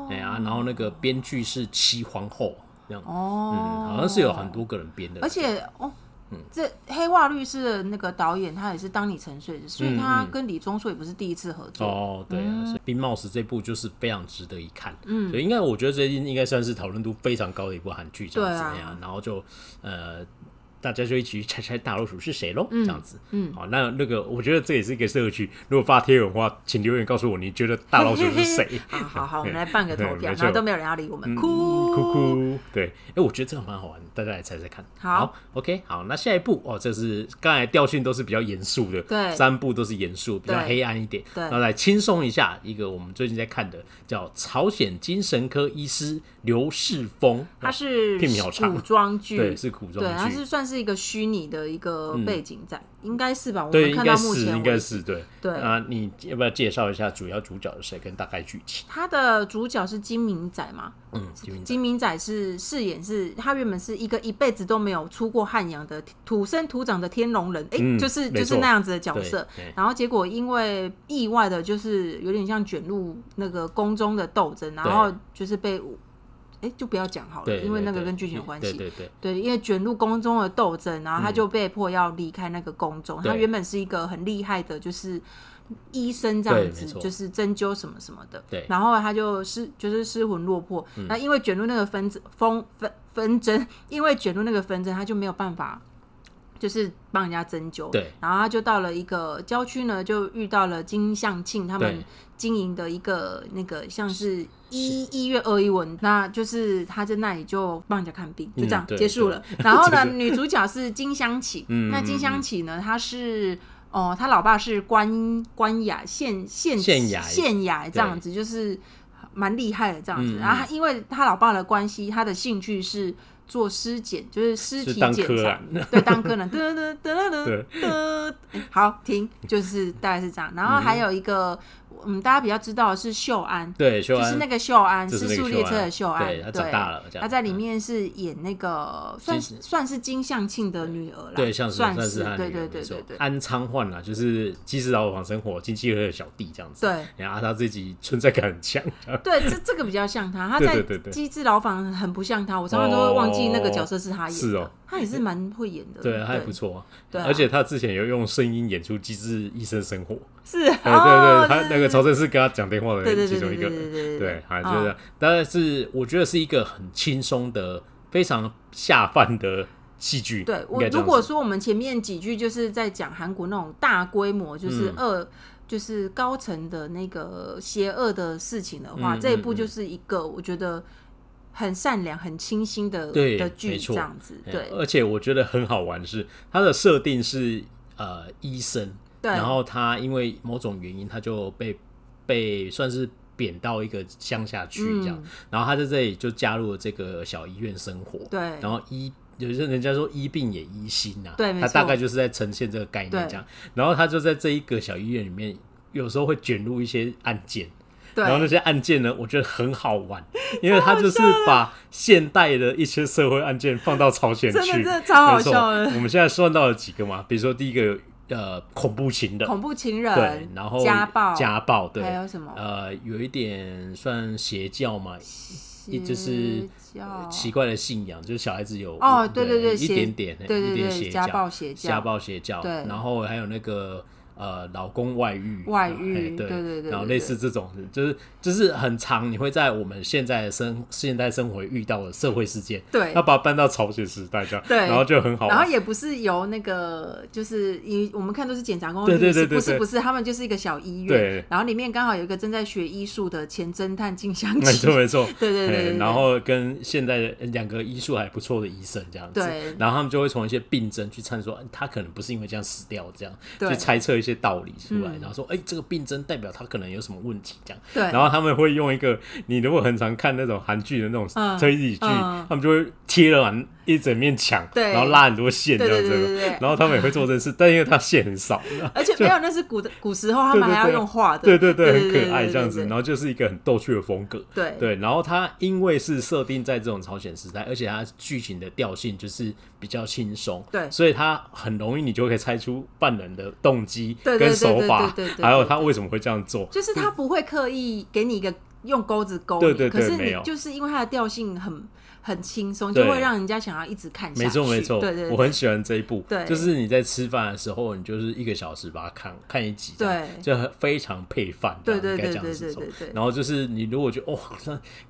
对，哎呀，然后那个编剧是七皇后这样。哦，嗯，好像是有很多个人编的。而且哦，这黑化律师的那个导演他也是当你沉睡的，所以他跟李钟硕也不是第一次合作。哦，对啊，所以冰帽子这部就是非常值得一看。嗯，所以应该我觉得最近应该算是讨论度非常高的一部韩剧，这样子呀。然后就呃。大家就一起去猜猜大老鼠是谁喽，这样子。嗯，好，那那个我觉得这也是一个社区。如果发贴文的话，请留言告诉我你觉得大老鼠是谁。好好，我们来办个投票，然后都没有人要理我们，哭哭哭。对，哎，我觉得这个蛮好玩，大家来猜猜看。好，OK，好，那下一步哦，这是刚才调性都是比较严肃的，对，三部都是严肃，比较黑暗一点。对，那来轻松一下，一个我们最近在看的叫《朝鲜精神科医师刘世峰》，他是古装剧，对，是古装剧，他是算是。是一个虚拟的一个背景在，嗯、应该是吧？我们看到目前应该是对对啊，你要不要介绍一下主要主角是谁跟大概剧情？他的主角是金明仔嘛？嗯，金明仔，金明仔是饰演是，他原本是一个一辈子都没有出过汉阳的土生土长的天龙人，哎、欸，就是、嗯、就是那样子的角色。然后结果因为意外的，就是有点像卷入那个宫中的斗争，然后就是被。哎、欸，就不要讲好了，因为那个跟剧情有关系。对对对，对，因为卷入宫中的斗争，然后他就被迫要离开那个宫中。嗯、他原本是一个很厉害的，就是医生这样子，就是针灸什么什么的。对，然后他就失，就是失魂落魄。那、嗯、因为卷入那个纷争，纷纷纷争，因为卷入那个纷争，他就没有办法。就是帮人家针灸，对，然后他就到了一个郊区呢，就遇到了金相庆他们经营的一个那个像是医医院二一文，那就是他在那里就帮人家看病，就这样结束了。然后呢，女主角是金香琪，那金香琪呢，她是哦，他老爸是官官衙县县县衙县衙这样子，就是蛮厉害的这样子。然后他因为他老爸的关系，他的兴趣是。做尸检就是尸体检查，对，当科男，哒哒哒哒哒，好，停，就是大概是这样。然后还有一个。嗯，大家比较知道的是秀安，对，秀安就是那个秀安，尸速列车的秀安，对，他长大了，他在里面是演那个算算是金相庆的女儿啦，对，像是算是对对对对对，安昌焕啊，就是机智牢房生活金继儿的小弟这样子，对，然后他自己存在感很强，对，这这个比较像他，他在机智牢房很不像他，我常常都会忘记那个角色是他演，是哦，他也是蛮会演的，对，他也不错，对，而且他之前有用声音演出机智医生生活，是，对对对，他那个曹正是跟他讲电话的其中一个，对，还就是，但是我觉得是一个很轻松的、非常下饭的戏剧。对，我如果说我们前面几句就是在讲韩国那种大规模，就是恶，就是高层的那个邪恶的事情的话，这一部就是一个我觉得很善良、很清新的的剧，这样子。对，而且我觉得很好玩是它的设定是呃医生，然后他因为某种原因他就被。被算是贬到一个乡下去这样，嗯、然后他在这里就加入了这个小医院生活。对，然后医有些人家说医病也医心呐、啊，对，他大概就是在呈现这个概念这样。然后他就在这一个小医院里面，有时候会卷入一些案件，对然后那些案件呢，我觉得很好玩，因为他就是把现代的一些社会案件放到朝鲜去，真的，超好笑的。我们现在算到了几个嘛？比如说第一个。呃，恐怖情人，恐怖情人，对，然后家暴，家暴，对，还有什么？呃，有一点算邪教嘛，一就是奇怪的信仰，就是小孩子有哦，对对对，一点点，对对对，家暴邪教，家暴邪教，对，然后还有那个。呃，老公外遇，外遇，对对对，然后类似这种，就是就是很长，你会在我们现在的生现代生活遇到的社会事件，对，要把它搬到朝鲜时代这样，对，然后就很好，然后也不是由那个，就是因我们看都是检察官，对对对，不是不是，他们就是一个小医院，对，然后里面刚好有一个正在学医术的前侦探静香，没错没错，对对对，然后跟现在的两个医术还不错的医生这样子，对，然后他们就会从一些病症去猜说，他可能不是因为这样死掉，这样去猜测一些。些道理出来，然后说，哎，这个病症代表他可能有什么问题，这样。对。然后他们会用一个，你如果很常看那种韩剧的那种推理剧，他们就会贴了完一整面墙，对，然后拉很多线这样子，然后他们也会做这事，但因为他线很少，而且没有那是古的古时候，他们还要用画的，对对对，很可爱这样子，然后就是一个很逗趣的风格，对。对，然后它因为是设定在这种朝鲜时代，而且它剧情的调性就是比较轻松，对，所以它很容易你就可以猜出犯人的动机跟手法，还有他为什么会这样做，就是。他不会刻意给你一个。用钩子勾你，可是你就是因为它的调性很很轻松，就会让人家想要一直看下去。没错没错，对对，我很喜欢这一部。对，就是你在吃饭的时候，你就是一个小时把它看看一集，对，就非常配饭。对对对对对对。然后就是你如果觉得哦，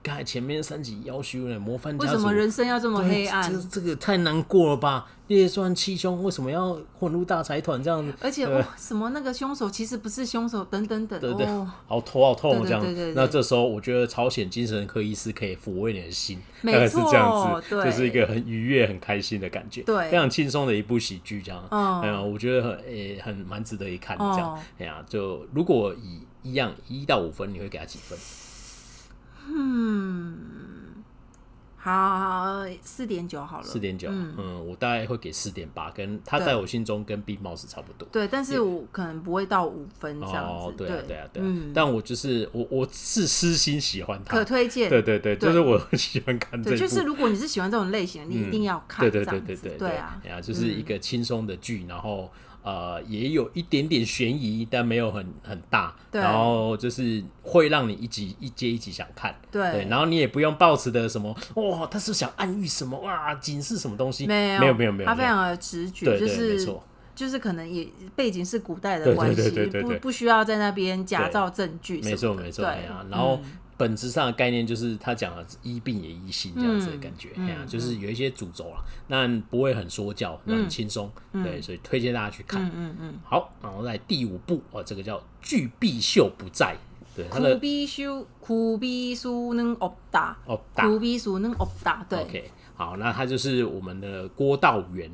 刚才前面三集夭寿了，模范家族，为什么人生要这么黑暗？这这个太难过了吧？列传七凶为什么要混入大财团这样子？而且哦，什么那个凶手其实不是凶手，等等等，对对，好头好痛这样。那这时候我觉得朝鲜精神科医师可以抚慰你的心，大概是这样子，就是一个很愉悦、很开心的感觉，对，非常轻松的一部喜剧这样。嗯，我觉得很诶很蛮值得一看这样。哎呀，就如果以一样一到五分，你会给他几分？嗯。好，四点九好了。四点九，嗯，我大概会给四点八，跟他在我心中跟 Big Mouse 差不多。对，但是我可能不会到五分这样子。哦，对啊，对啊，对啊。但我就是我，我是私心喜欢他，可推荐。对对对，就是我很喜欢看这部。就是如果你是喜欢这种类型，你一定要看。对对对对对，对啊，就是一个轻松的剧，然后。呃，也有一点点悬疑，但没有很很大。对。然后就是会让你一集一接一集想看。对。对。然后你也不用抱持的什么，哇，他是想暗喻什么哇，警示什么东西？没有，没有，没有，没有。他非常的直觉，就是就是可能也背景是古代的关系，不不需要在那边假造证据。没错，没错。对啊，然后。本质上的概念就是他讲了医病也医心这样子的感觉，哎呀，就是有一些主轴了，那不会很说教，很轻松，对，所以推荐大家去看。嗯嗯好，然后在第五部哦，这个叫巨必秀不在，对，他的必修，苦必苏能恶打，苦必苏能恶打，对。OK，好，那他就是我们的郭道元。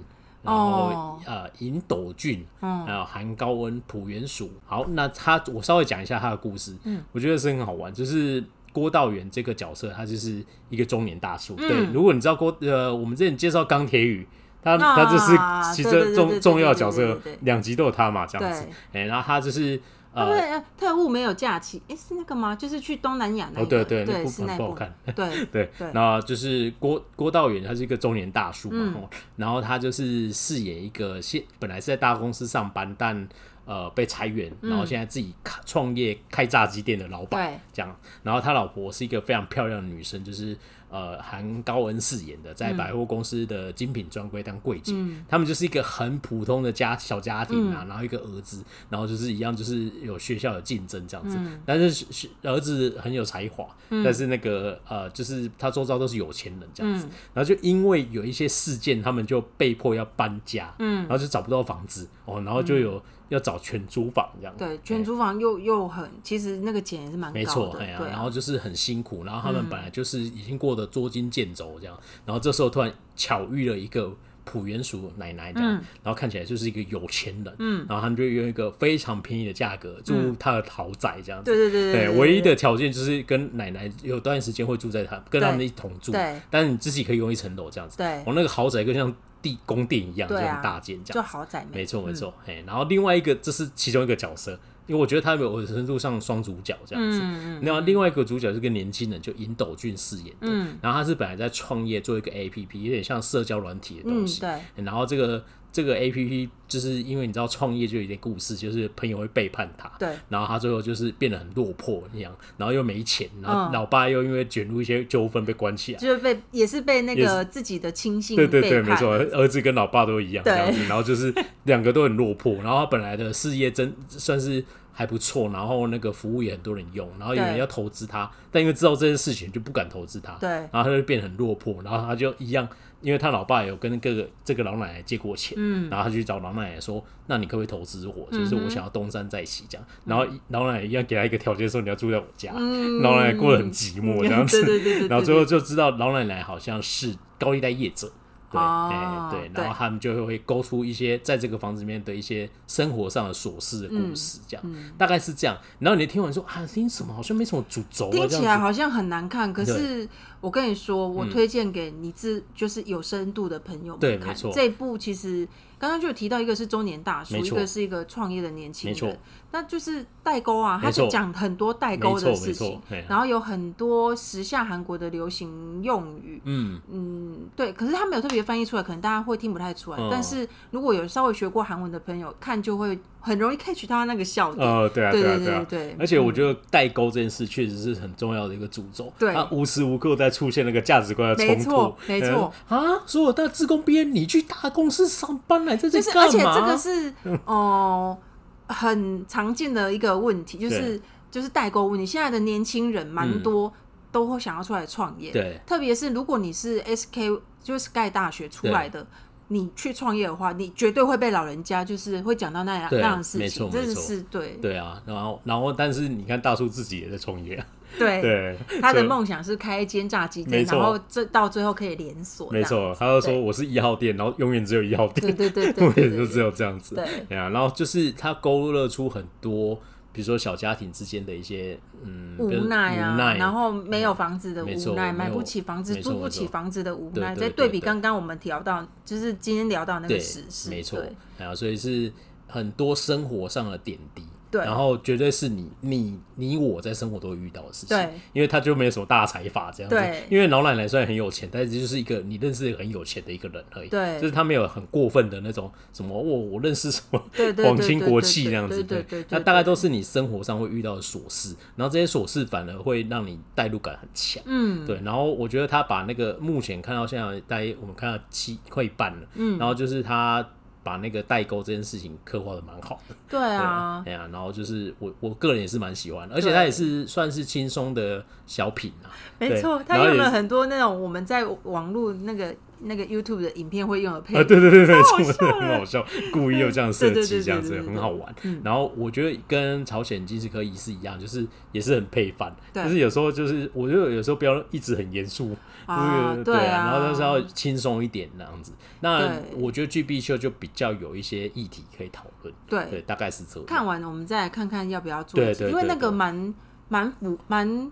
然后呃，尹斗俊，还有韩高恩、朴元淑。好，那他我稍微讲一下他的故事，嗯，我觉得是很好玩。就是郭道元这个角色，他就是一个中年大叔。对，如果你知道郭呃，我我们之前介绍钢铁雨，他他就是其实重重要角色，两集都有他嘛，这样子。哎，然后他就是。他不是特务没有假期，哎，是那个吗？就是去东南亚那个。对对对，是那部。对对对。然后就是郭郭道远，他是一个中年大叔嘛，然后他就是饰演一个现本来是在大公司上班，但呃被裁员，然后现在自己开创业开炸鸡店的老板，这样。然后他老婆是一个非常漂亮的女生，就是。呃，韩高恩饰演的，在百货公司的精品专柜当柜姐，嗯、他们就是一个很普通的家小家庭啊，嗯、然后一个儿子，然后就是一样，就是有学校的竞争这样子，嗯、但是儿子很有才华，嗯、但是那个呃，就是他周遭都是有钱人这样子，嗯、然后就因为有一些事件，他们就被迫要搬家，嗯、然后就找不到房子哦，然后就有。要找全租房这样。子，对，全租房又又很，其实那个钱也是蛮高的，没错，对啊，然后就是很辛苦，然后他们本来就是已经过得捉襟见肘这样，然后这时候突然巧遇了一个朴元鼠奶奶这样，然后看起来就是一个有钱人，嗯，然后他们就用一个非常便宜的价格住他的豪宅这样子，对对对对，唯一的条件就是跟奶奶有段时间会住在他跟他们一同住，对，但是你自己可以用一层楼这样子，对，我那个豪宅就像。地宫殿一样，这种大间这样，就豪宅，没错没错。哎，然后另外一个，这是其中一个角色，因为我觉得他有程度上双主角这样子。然后另外一个主角是个年轻人，就尹斗俊饰演的。然后他是本来在创业做一个 APP，有点像社交软体的东西。对。然后这个。这个 A P P 就是因为你知道创业就有一点故事，就是朋友会背叛他，对，然后他最后就是变得很落魄一样，然后又没钱，然后老爸又因为卷入一些纠纷被关起来，就是被也是被那个自己的亲信对对对，没错，儿子跟老爸都一样这样子，然后就是两个都很落魄，然后他本来的事业真算是还不错，然后那个服务也很多人用，然后有人要投资他，但因为知道这件事情就不敢投资他，对，然后他就变得很落魄，然后他就一样。因为他老爸有跟各个这个老奶奶借过钱，嗯，然后他就去找老奶奶说：“那你可不可以投资我？就是我想要东山再起这样。”然后老奶奶一样给他一个条件，说：“你要住在我家。”老奶奶过得很寂寞这样子，然后最后就知道老奶奶好像是高利贷业者，对，哎，对，然后他们就会会勾出一些在这个房子里面的一些生活上的琐事的故事，这样，大概是这样。然后你听完说啊，听什么好像没什么主轴，听起来好像很难看。可是我跟你说，我推荐给你自就是有深度的朋友们看。这一部，其实。刚刚就有提到，一个是中年大叔，一个是一个创业的年轻人，那就是代沟啊。他就讲很多代沟的事情，然后有很多时下韩国的流行用语。嗯嗯，对。可是他没有特别翻译出来，可能大家会听不太出来。但是如果有稍微学过韩文的朋友看，就会很容易 catch 到他那个笑点。哦，对啊，对啊，对啊，对。而且我觉得代沟这件事确实是很重要的一个诅咒。对，他无时无刻在出现那个价值观的冲突。没错，啊，所有的志工毕业，你去大公司上班。就是，而且这个是 哦、呃，很常见的一个问题，就是就是代购问题。现在的年轻人蛮多都会想要出来创业，对，特别是如果你是 SK 就是 Sky 大学出来的，你去创业的话，你绝对会被老人家就是会讲到那样那样的事情，真的是对对啊。然后然后，但是你看大叔自己也在创业。对，对他的梦想是开一间炸鸡店，然后这到最后可以连锁。没错，他就说我是一号店，然后永远只有一号店。对对对，永远 就只有这样子。对啊，然后就是他勾勒出很多，比如说小家庭之间的一些嗯无奈啊，然后没有房子的无奈，买不起房子、租不起房子的无奈，再对比刚刚我们聊到，就是今天聊到那个时事，没错。啊，所以是很多生活上的点滴。然后绝对是你你你我在生活都会遇到的事情，对，因为他就没有什么大财阀这样子，对，因为老奶奶虽然很有钱，但是就是一个你认识很有钱的一个人而已，对，就是他没有很过分的那种什么我我认识什么皇亲国戚那样子，对，那大概都是你生活上会遇到的琐事，然后这些琐事反而会让你代入感很强，嗯，对，然后我觉得他把那个目前看到现在大概我们看到七快一半了，嗯，然后就是他。把那个代沟这件事情刻画的蛮好的，对啊，对啊，然后就是我我个人也是蛮喜欢，而且它也是算是轻松的小品啊，没错，他用了很多那种我们在网络那个。那个 YouTube 的影片会用的配对对对对，很好笑，故意又这样 设计，这样子很好玩。然后我觉得跟朝鲜金氏科仪式一样，就是也是很配饭，就是有时候就是我觉得有时候不要一直很严肃，就是对啊，然后就是要轻松一点那样子。那我觉得 G B 秀就比较有一些议题可以讨论，对，大概是这样。看完我们再来看看要不要做，因为那个蛮蛮蛮蛮。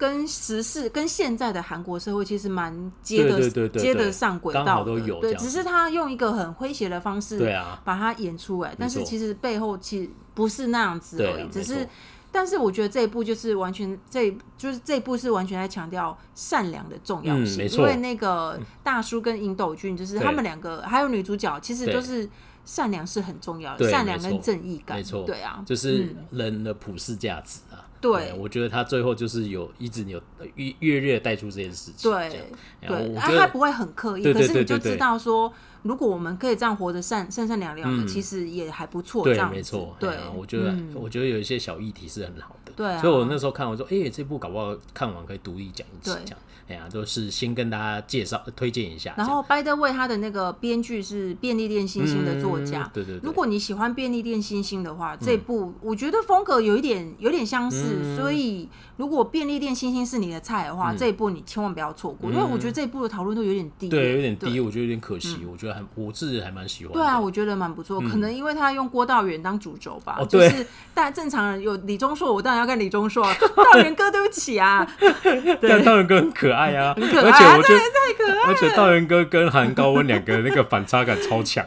跟时事跟现在的韩国社会其实蛮接得接得上轨道的，对，只是他用一个很诙谐的方式，对啊，把它演出来，但是其实背后其实不是那样子而已，只是，但是我觉得这一部就是完全这就是这一部是完全在强调善良的重要性，因为那个大叔跟尹斗俊就是他们两个还有女主角，其实都是善良是很重要的，善良跟正义感，没错，对啊，就是人的普世价值啊。对，我觉得他最后就是有一直有越越越带出这件事情，对对，他不会很刻意，可是你就知道说，如果我们可以这样活得善善善良良的，其实也还不错，这样没错。对，我觉得我觉得有一些小议题是很好的，对，所以我那时候看我说，哎，这部搞不好看完可以独立讲一集，这样。哎呀，都是先跟大家介绍、推荐一下。然后，by the way，他的那个编剧是便利店星星的作家。对对。如果你喜欢便利店星星的话，这部我觉得风格有一点有点相似。所以，如果便利店星星是你的菜的话，这一部你千万不要错过，因为我觉得这一部的讨论度有点低。对，有点低，我觉得有点可惜。我觉得还我自己还蛮喜欢。对啊，我觉得蛮不错。可能因为他用郭道元当主轴吧。就是但正常人有李钟硕，我当然要看李钟硕。道元哥，对不起啊。但道元哥很可爱。爱呀，而且我觉得太可爱，而且道元哥跟韩高温两个那个反差感超强，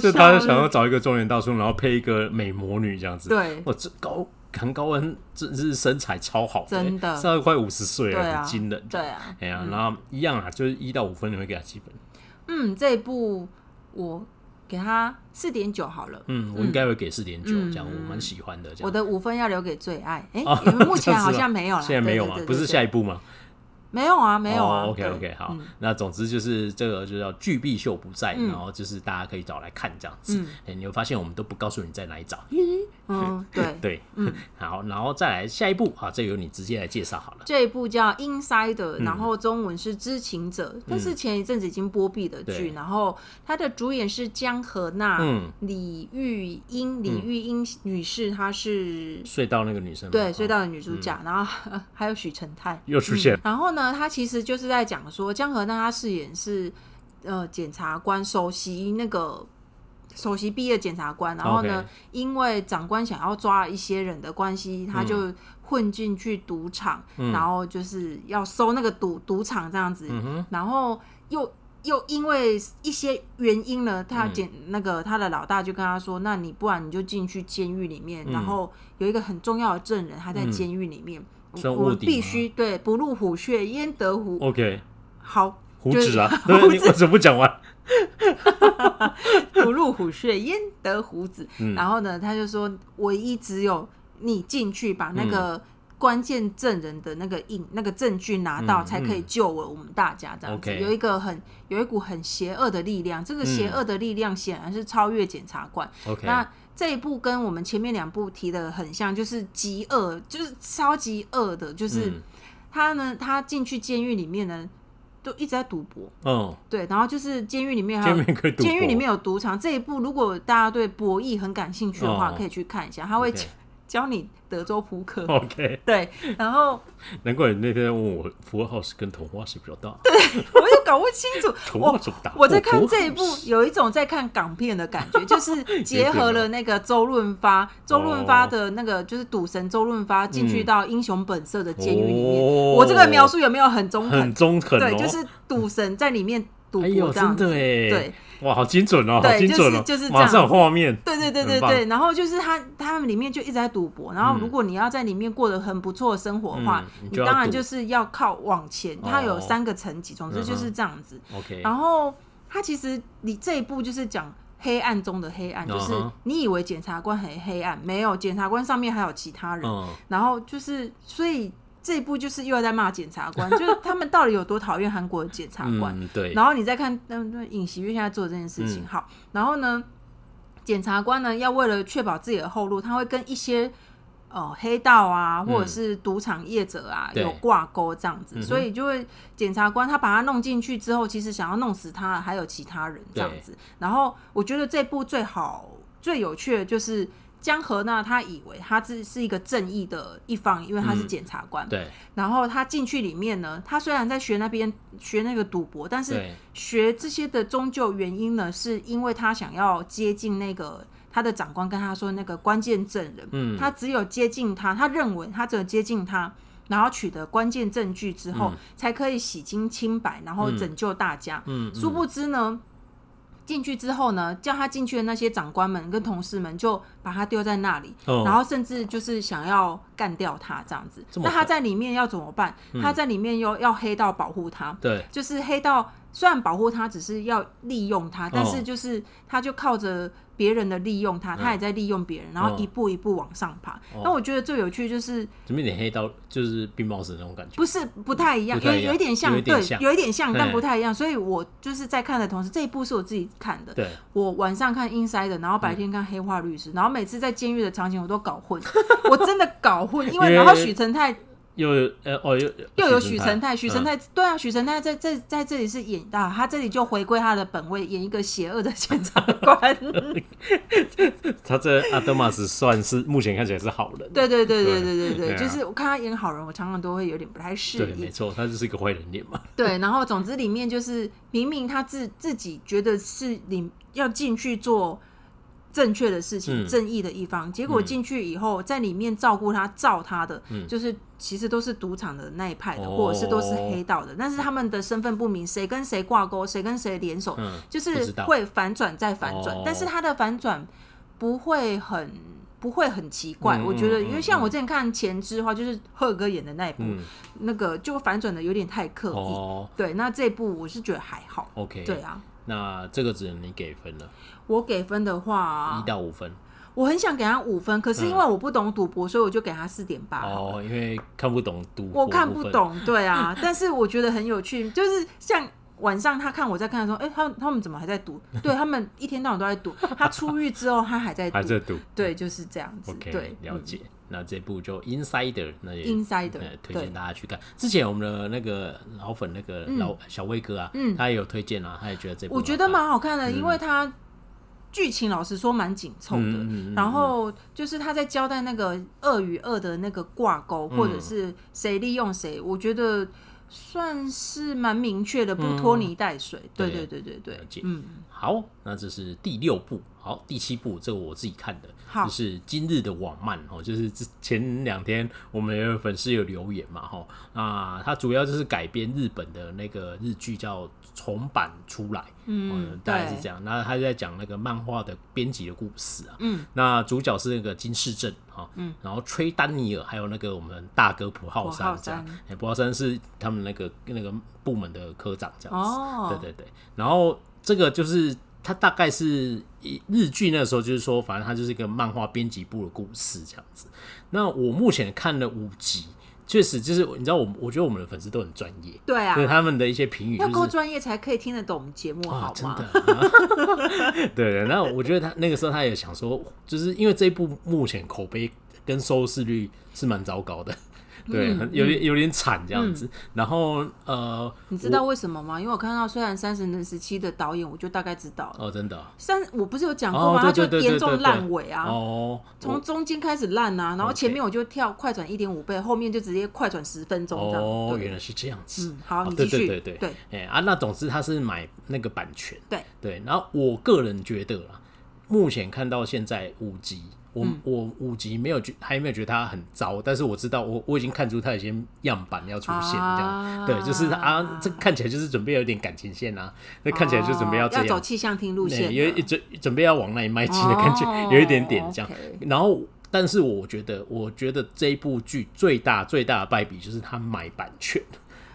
就他想要找一个中年大叔，然后配一个美魔女这样子。对，我这高韩高温真是身材超好，真的，现在快五十岁了，很惊人。对啊，哎呀，然后一样啊，就是一到五分，你会给他几分？嗯，这一部我给他四点九好了。嗯，我应该会给四点九，这样我蛮喜欢的。我的五分要留给最爱。哎，目前好像没有了，现在没有吗？不是下一步吗？没有啊，没有啊。OK OK，好，那总之就是这个就叫巨碧秀不在，然后就是大家可以找来看这样子。哎，你会发现我们都不告诉你在哪里找。嗯，对对，嗯，好，然后再来下一步啊，这由你直接来介绍好了。这一部叫《Insider》，然后中文是《知情者》，但是前一阵子已经播毕的剧。然后它的主演是江河娜、李玉英、李玉英女士，她是隧道那个女生，对，隧道的女主角。然后 还有许成泰又出现。然后呢？她其实就是在讲说，江河娜她饰演是呃检察官，首席那个首席毕业检察官，然后呢.因为长官想要抓一些人的关系，他就混进去赌场，嗯、然后就是要收那个赌赌场这样子，嗯、然后又。又因为一些原因呢，他检那个他的老大就跟他说：“嗯、那你不然你就进去监狱里面，嗯、然后有一个很重要的证人，他在监狱里面，嗯、我们必须对不入虎穴焉得虎。” OK，好，虎子啊，胡子 怎么不讲完？不入虎穴焉得虎子。嗯、然后呢，他就说，唯一只有你进去把那个。嗯关键证人的那个印、那个证据拿到，才可以救我我们大家这样子。有一个很有一股很邪恶的力量，这个邪恶的力量显然是超越检察官。那这一部跟我们前面两部提的很像，就是极恶，就是超级恶的，就是他呢，他进去监狱里面呢，都一直在赌博。嗯，对，然后就是监狱里面还有监狱里面有赌场。这一部如果大家对博弈很感兴趣的话，可以去看一下，他会教你。德州扑克，OK，对，然后难怪你那天问我福尔摩斯跟童话谁比较大，对我又搞不清楚。我我在看这一部，有一种在看港片的感觉，就是结合了那个周润发，周润发的那个就是赌神周润发进去到英雄本色的监狱里面。我这个描述有没有很中肯？很中肯，对，就是赌神在里面赌博这样子，对。哇，好精准哦！好精准哦！就是马上有画面。对对对对对，然后就是他他们里面就一直在赌博，然后如果你要在里面过得很不错的生活的话，你当然就是要靠往前。它有三个层级，总之就是这样子。OK。然后他其实你这一步就是讲黑暗中的黑暗，就是你以为检察官很黑暗，没有，检察官上面还有其他人。然后就是所以。这一部就是又要在骂检察官，就是他们到底有多讨厌韩国的检察官？嗯、对。然后你再看，那那尹锡悦现在做这件事情，嗯、好。然后呢，检察官呢要为了确保自己的后路，他会跟一些呃黑道啊，或者是赌场业者啊、嗯、有挂钩这样子，所以就会检察官他把他弄进去之后，其实想要弄死他，还有其他人这样子。然后我觉得这部最好最有趣的就是。江河那他以为他是是一个正义的一方，因为他是检察官。嗯、对。然后他进去里面呢，他虽然在学那边学那个赌博，但是学这些的终究原因呢，是因为他想要接近那个他的长官跟他说那个关键证人。嗯。他只有接近他，他认为他只有接近他，然后取得关键证据之后，嗯、才可以洗清清白，然后拯救大家。嗯。殊不知呢。进去之后呢，叫他进去的那些长官们跟同事们就把他丢在那里，哦、然后甚至就是想要干掉他这样子。那他在里面要怎么办？嗯、他在里面又要黑道保护他，对，就是黑道虽然保护他，只是要利用他，哦、但是就是他就靠着。别人的利用他，他也在利用别人，然后一步一步往上爬。那我觉得最有趣就是怎么有点黑道，就是冰帽子那种感觉。不是，不太一样，有有一点像，对，有一点像，但不太一样。所以我就是在看的同时，这一部是我自己看的。对，我晚上看 Inside，然后白天看黑化律师，然后每次在监狱的场景我都搞混，我真的搞混，因为然后许成泰。又有呃哦又又有许成泰，许成泰对啊，许成泰在在在这里是演大，他这里就回归他的本位，演一个邪恶的 检察官。他这阿德玛斯算是目前看起来是好人。对对对对对对对，就是我看他演好人，我常常都会有点不太适应。对，没错，他就是一个坏人脸嘛。对，然后总之里面就是明明他自自己觉得是你要进去做。正确的事情，正义的一方，结果进去以后，在里面照顾他、照他的，就是其实都是赌场的那一派的，或者是都是黑道的，但是他们的身份不明，谁跟谁挂钩，谁跟谁联手，就是会反转再反转，但是他的反转不会很不会很奇怪，我觉得，因为像我之前看前知的话，就是贺哥演的那一部，那个就反转的有点太刻意，对，那这部我是觉得还好，OK，对啊。那这个只能你给分了。我给分的话，一到五分。我很想给他五分，可是因为我不懂赌博，所以我就给他四点八。哦，因为看不懂赌，我看不懂，对啊。但是我觉得很有趣，就是像晚上他看我在看的时候，哎，他他们怎么还在赌？对他们一天到晚都在赌。他出狱之后，他还在 还在赌。对，就是这样子。对，了解。那这部就 Insider，那也 Insider 推荐大家去看。之前我们的那个老粉那个老小威哥啊，他也有推荐啊，他也觉得这部我觉得蛮好看。的，因为他剧情老实说蛮紧凑的。然后就是他在交代那个二与二的那个挂钩，或者是谁利用谁，我觉得算是蛮明确的，不拖泥带水。嗯、对对对对对，嗯，好，那这是第六部，好，第七部这个我自己看的，就是今日的网漫哦，就是前两天我们有粉丝有留言嘛，哈，那它主要就是改编日本的那个日剧叫。重版出来，嗯，大概是这样。那他就在讲那个漫画的编辑的故事啊，嗯，那主角是那个金世正哈，嗯，然后崔丹尼尔还有那个我们大哥普浩山这样，哎，朴浩山是他们那个那个部门的科长这样子，哦，对对对。然后这个就是他大概是日剧那时候就是说，反正他就是一个漫画编辑部的故事这样子。那我目前看了五集。确实，就是你知道，我我觉得我们的粉丝都很专业，对啊，所以他们的一些评语、就是、要够专业才可以听得懂我们节目，好吗？啊、真的，啊、对，然后我觉得他那个时候他也想说，就是因为这一部目前口碑跟收视率是蛮糟糕的。对，很有点有点惨这样子。然后呃，你知道为什么吗？因为我看到虽然《三十人时期》的导演，我就大概知道了。哦，真的。三，我不是有讲过吗？他就严重烂尾啊。哦。从中间开始烂啊，然后前面我就跳快转一点五倍，后面就直接快转十分钟这样。哦，原来是这样子。嗯好，你继续。对对对对。哎啊，那总之他是买那个版权。对对。然后我个人觉得啊，目前看到现在五集。我我五集没有觉还没有觉得它很糟，但是我知道我我已经看出它有些样板要出现，这样、啊、对，就是啊，这看起来就是准备有点感情线啊，那看起来就准备要这样，要走气象厅路线，有准准备要往那里迈进的感觉，哦、有一点点这样。okay 然后，但是我觉得，我觉得这一部剧最大最大的败笔就是他买版权。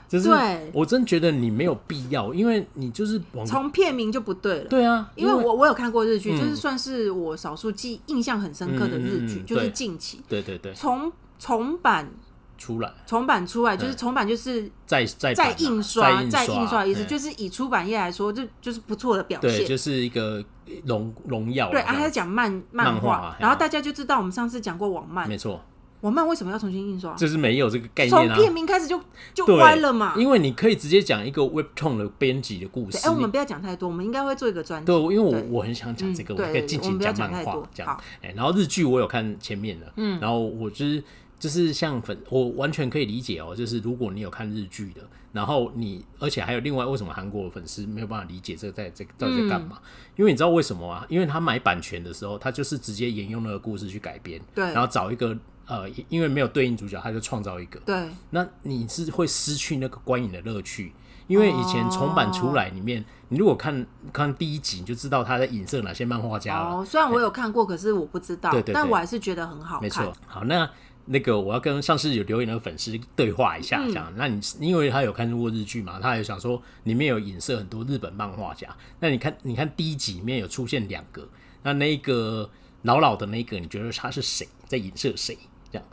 就是，我真觉得你没有必要，因为你就是从片名就不对了。对啊，因为我我有看过日剧，就是算是我少数记印象很深刻的日剧，就是近期。对对对，重重版出来，重版出来就是重版，就是再再再印刷再印刷的意思，就是以出版业来说，就就是不错的表现，对，就是一个荣荣耀。对啊，他在讲漫漫画，然后大家就知道我们上次讲过网漫，没错。网漫为什么要重新印刷？就是没有这个概念啊！从片名开始就就歪了嘛。因为你可以直接讲一个 Webtoon 的编辑的故事。哎，我们不要讲太多，我们应该会做一个专题。对，因为我我很想讲这个，我可以尽情讲漫画这样。哎，然后日剧我有看前面的，嗯，然后我就是就是像粉，我完全可以理解哦。就是如果你有看日剧的，然后你而且还有另外为什么韩国的粉丝没有办法理解这个在这到底在干嘛？因为你知道为什么啊？因为他买版权的时候，他就是直接沿用那个故事去改编，对，然后找一个。呃，因为没有对应主角，他就创造一个。对，那你是会失去那个观影的乐趣，因为以前重版出来里面，哦、你如果看看第一集，你就知道他在影射哪些漫画家了。哦，虽然我有看过，可是我不知道。对，对对，但我还是觉得很好看。没错。好，那那个我要跟上次有留言的粉丝对话一下，这样。嗯、那你因为他有看过日剧嘛，他也想说里面有影射很多日本漫画家。那你看，你看第一集里面有出现两个，那那个老老的那个，你觉得他是谁在影射谁？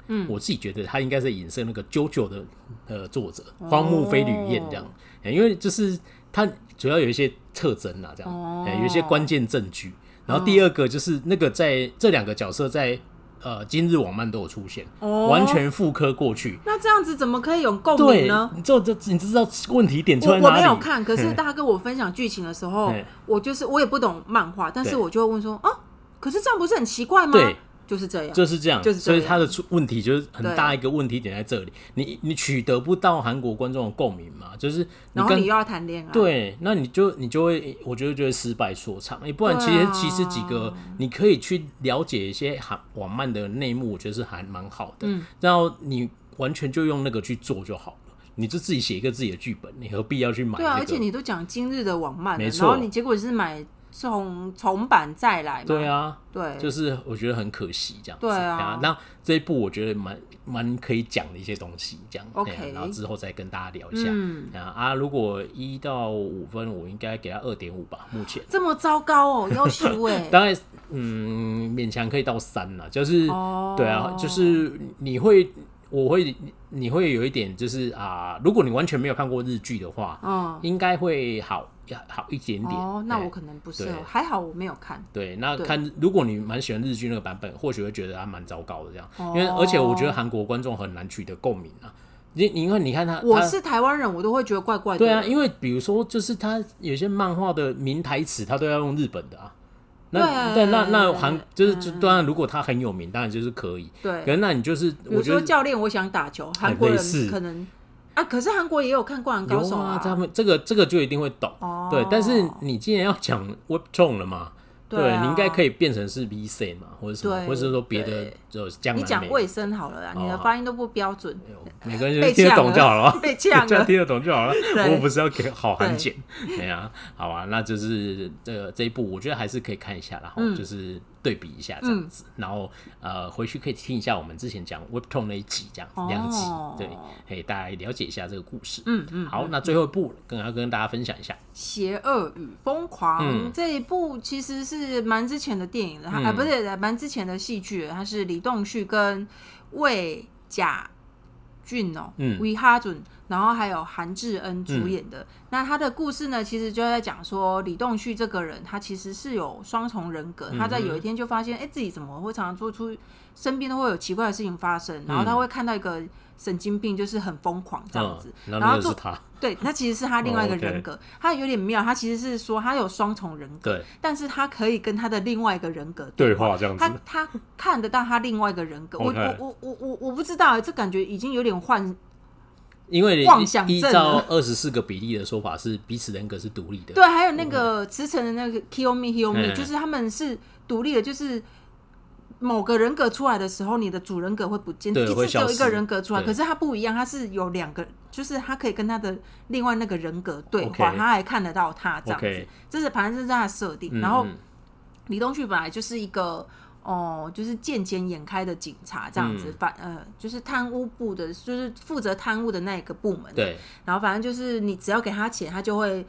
嗯，我自己觉得他应该是影射那个《JoJo》的呃作者荒木飞吕彦这样，因为就是他主要有一些特征啊，这样，有一些关键证据。然后第二个就是那个在这两个角色在呃今日网漫都有出现，完全复刻过去。那这样子怎么可以有共鸣呢？你这这你知道问题点出来？我没有看，可是大家跟我分享剧情的时候，我就是我也不懂漫画，但是我就会问说啊，可是这样不是很奇怪吗？就是这样，就是这样，所以他的出问题就是很大一个问题点在这里，你你取得不到韩国观众的共鸣嘛？就是然后你又要谈恋爱，对，那你就你就会，我觉得就会失败说唱。你不然其实其实几个你可以去了解一些韩网漫的内幕，我觉得是还蛮好的。然后你完全就用那个去做就好了，你就自己写一个自己的剧本，你何必要去买？对啊，而且你都讲今日的网漫，没错，然后你结果是买。重重版再来嘛？对啊，对，就是我觉得很可惜这样子。对啊，那这一部我觉得蛮蛮可以讲的一些东西，这样。OK，然后之后再跟大家聊一下。嗯啊，如果一到五分，我应该给他二点五吧。目前这么糟糕哦，要求哎。当然嗯，勉强可以到三了，就是对啊，就是你会。我会，你会有一点，就是啊，如果你完全没有看过日剧的话，嗯，应该会好好一点点。哦，那我可能不是，还好我没有看。对，那看如果你蛮喜欢日剧那个版本，或许会觉得还蛮糟糕的这样，因为而且我觉得韩国观众很难取得共鸣啊。你你因为你看他，我是台湾人，我都会觉得怪怪的。对啊，因为比如说，就是他有些漫画的名台词，他都要用日本的啊。那对，那那韩就是就当然，如果他很有名，当然就是可以。对，可是那你就是，我觉得教练，我想打球，韩国人可能啊，可是韩国也有看《灌篮高手》啊，他们这个这个就一定会懂。哦、对，但是你既然要讲 Web Tone 了嘛。对，你应该可以变成是 VC 嘛，或者什么，或者是说别的就江南。你讲卫生好了啦，你的发音都不标准。每个人就听得懂就好了，被呛了，听得懂就好了。我不是要给好韩检，对呀，好啊，那就是这个这一部，我觉得还是可以看一下，然后就是对比一下这样子，然后呃回去可以听一下我们之前讲 Webtoon 那一集这样子两集，对，可以大家了解一下这个故事。嗯嗯，好，那最后一部，更要跟大家分享一下《邪恶与疯狂》这一部，其实是蛮之前的电影的，啊不是蛮之前的戏剧，它是李栋旭跟魏甲。俊哦，魏哈准，然后还有韩智恩主演的。嗯、那他的故事呢，其实就在讲说李栋旭这个人，他其实是有双重人格。嗯、他在有一天就发现，哎、欸，自己怎么会常常做出身边都会有奇怪的事情发生，然后他会看到一个。神经病就是很疯狂这样子，然后做对，那其实是他另外一个人格，他有点妙，他其实是说他有双重人格，但是他可以跟他的另外一个人格对话。这样子，他他看得到他另外一个人格，我我我我我我不知道，这感觉已经有点幻，因为妄想症。依照二十四个比例的说法是彼此人格是独立的，对，还有那个驰骋的那个 Kill Me Heal Me，就是他们是独立的，就是。某个人格出来的时候，你的主人格会不见，一次只有一个人格出来，可是他不一样，他是有两个，就是他可以跟他的另外那个人格对话，他还看得到他这样子，这是反正这是他的设定。然后李东旭本来就是一个哦，就是见钱眼开的警察这样子，反呃就是贪污部的，就是负责贪污的那一个部门。对，然后反正就是你只要给他钱，他就会。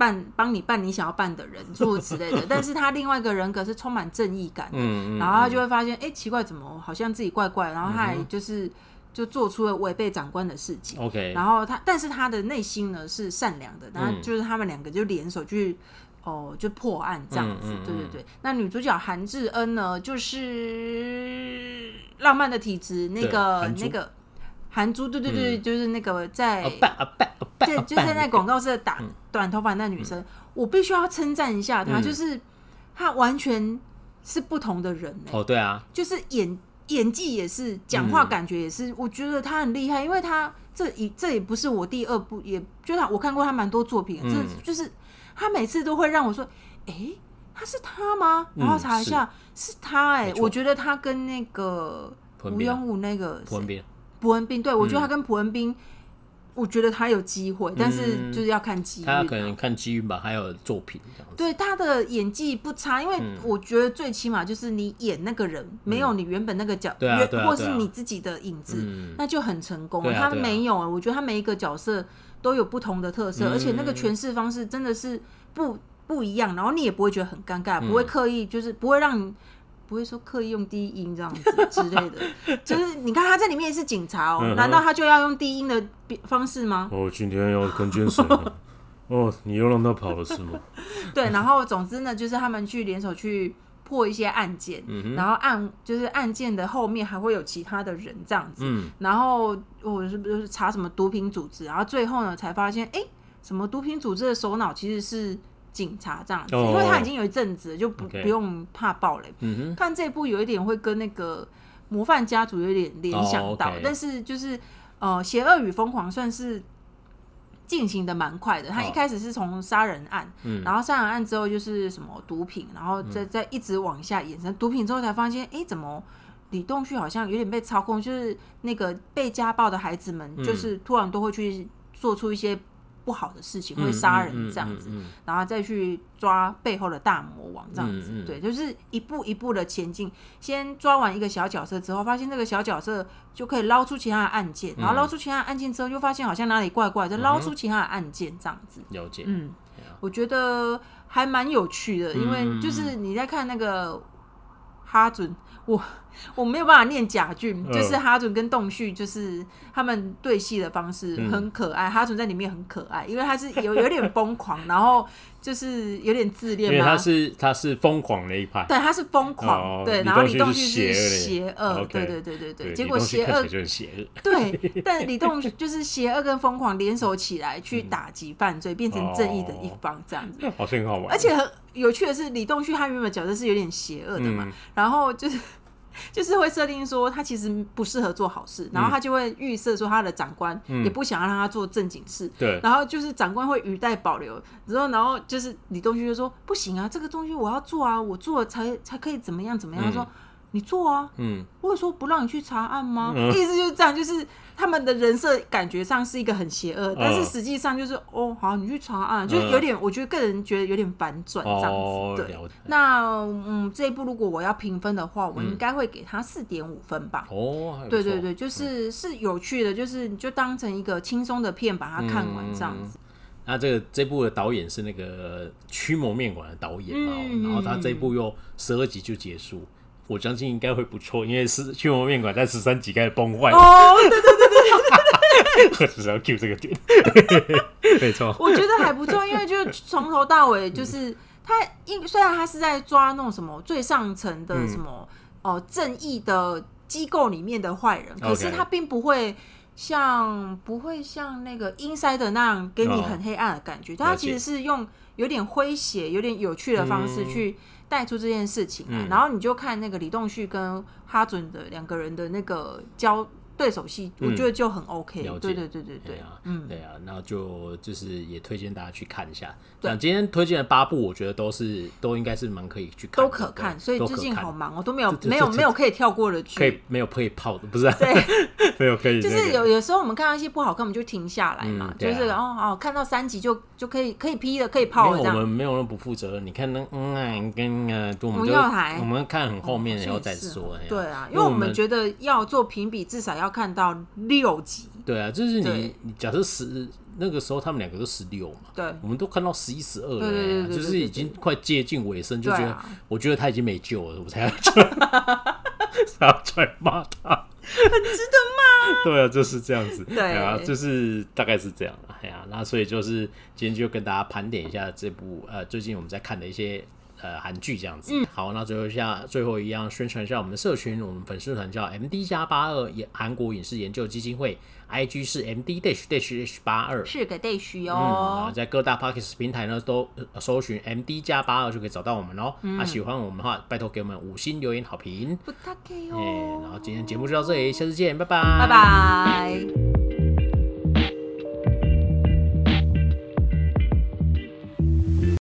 办帮你办你想要办的人，诸如此类的。但是他另外一个人格是充满正义感的，嗯嗯、然后他就会发现，哎、欸，奇怪，怎么好像自己怪怪？然后他还就是就做出了违背长官的事情。OK，然后他，但是他的内心呢是善良的。然后就是他们两个就联手去哦，就破案这样子。嗯嗯嗯、对对对。那女主角韩智恩呢，就是浪漫的体质，那个那个。韩珠，对对对，嗯、就是那个在，对，就是在那广告社打短头发那女生，嗯、我必须要称赞一下她，嗯、就是她完全是不同的人哦，对啊，就是演演技也是，讲话感觉也是，嗯、我觉得她很厉害，因为她这一这也不是我第二部，也就是我看过她蛮多作品，这、嗯、就是她每次都会让我说，哎、欸，她是他吗？然后查一下，嗯、是他哎、欸，我觉得他跟那个吴永武那个。朴恩斌，对，我觉得他跟朴恩斌，我觉得他有机会，但是就是要看机遇。他可能看机遇吧，还有作品这样子。对，他的演技不差，因为我觉得最起码就是你演那个人没有你原本那个角，或是你自己的影子，那就很成功。他没有，我觉得他每一个角色都有不同的特色，而且那个诠释方式真的是不不一样，然后你也不会觉得很尴尬，不会刻意就是不会让你。不会说刻意用低音这样子之类的，就是你看他在里面也是警察哦、喔，难道他就要用低音的方式吗？哦，今天要跟监谁？哦，你又让他跑了是吗？对，然后总之呢，就是他们去联手去破一些案件，嗯、然后案就是案件的后面还会有其他的人这样子，嗯、然后我是不是查什么毒品组织？然后最后呢才发现，哎、欸，什么毒品组织的首脑其实是。警察这样子，因为他已经有一阵子，就不不用怕暴雷。看这部有一点会跟那个模范家族有点联想到，但是就是呃，邪恶与疯狂算是进行的蛮快的。他一开始是从杀人案，然后杀人案之后就是什么毒品，然后再再一直往下延伸。毒品之后才发现，哎，怎么李栋旭好像有点被操控？就是那个被家暴的孩子们，就是突然都会去做出一些。不好的事情会杀人这样子，然后再去抓背后的大魔王这样子，对，就是一步一步的前进。先抓完一个小角色之后，发现这个小角色就可以捞出其他的案件，然后捞出其他的案件之后，又发现好像哪里怪怪，就捞出其他的案件这样子。了解，嗯，我觉得还蛮有趣的，因为就是你在看那个哈准。我我没有办法念贾俊，就是哈准跟栋旭，就是他们对戏的方式很可爱。哈准在里面很可爱，因为他是有有点疯狂，然后就是有点自恋嘛。因为他是他是疯狂那一派，对，他是疯狂，对。然后李栋旭是邪恶，对对对对对。结果邪恶就是邪恶，对。但李栋就是邪恶跟疯狂联手起来去打击犯罪，变成正义的一方，这样子。好像很好玩。而且很有趣的是，李栋旭他原本角色是有点邪恶的嘛，然后就是。就是会设定说他其实不适合做好事，然后他就会预设说他的长官也不想要让他做正经事，对，然后就是长官会语带保留，然后然后就是李东旭就说不行啊，这个东西我要做啊，我做了才才可以怎么样怎么样，他说。你做啊，嗯，我有说不让你去查案吗？嗯、意思就是这样，就是他们的人设感觉上是一个很邪恶，嗯、但是实际上就是哦，好，你去查案，嗯、就是有点，我觉得个人觉得有点反转这样子。哦、对，那嗯，这一部如果我要评分的话，我应该会给他四点五分吧。哦，对对对，就是、嗯、是有趣的，就是你就当成一个轻松的片把它看完这样子。嗯、那这个这部的导演是那个驱魔面馆的导演嘛，嗯、然后他这一部又十二集就结束。我相信应该会不错，因为是驱魔面馆在十三集开始崩坏。哦，对对对对对，我只是要 cue 这个点，没错。我觉得还不错，因为就是从头到尾就是他，因虽然他是在抓那种什么最上层的什么哦、嗯呃、正义的机构里面的坏人，可是他并不会像不会像那个 Inside 那样给你很黑暗的感觉，他、哦、其实是用有点诙谐、有点有趣的方式去。带出这件事情来，嗯、然后你就看那个李栋旭跟哈准的两个人的那个交。对手戏，我觉得就很 OK。对对对对对，嗯，对啊，那就就是也推荐大家去看一下。对，今天推荐的八部，我觉得都是都应该是蛮可以去看，都可看。所以最近好忙，我都没有没有没有可以跳过的剧，可以没有可以泡的，不是？对，没有可以。就是有有时候我们看到一些不好看，我们就停下来嘛，就是哦哦，看到三集就就可以可以批的，可以泡了。我们没有那么不负责任。你看那嗯跟呃，我们我们看很后面然后再说。对啊，因为我们觉得要做评比，至少要。看到六集，对啊，就是你，你假设十那个时候他们两个都十六嘛，对，我们都看到十一、十二了，就是已经快接近尾声，就觉得我觉得他已经没救了，我才要 才要出来骂他，很值得骂，对啊，就是这样子，对。啊，就是大概是这样，哎呀，那所以就是今天就跟大家盘点一下这部呃最近我们在看的一些。呃，韩剧这样子，嗯，好，那最后一下，最后一样宣传一下我们的社群，我们粉丝团叫 M D 加八二，韩国影视研究基金会，I G 是 M D dash dash H 八二，是个 dash 哦。嗯，然后在各大 Podcast 平台呢都搜寻 M D 加八二就可以找到我们哦。嗯，啊，喜欢我们的话，拜托给我们五星留言好评。不客气哦。然后今天节目就到这里，下次见，拜拜，拜拜。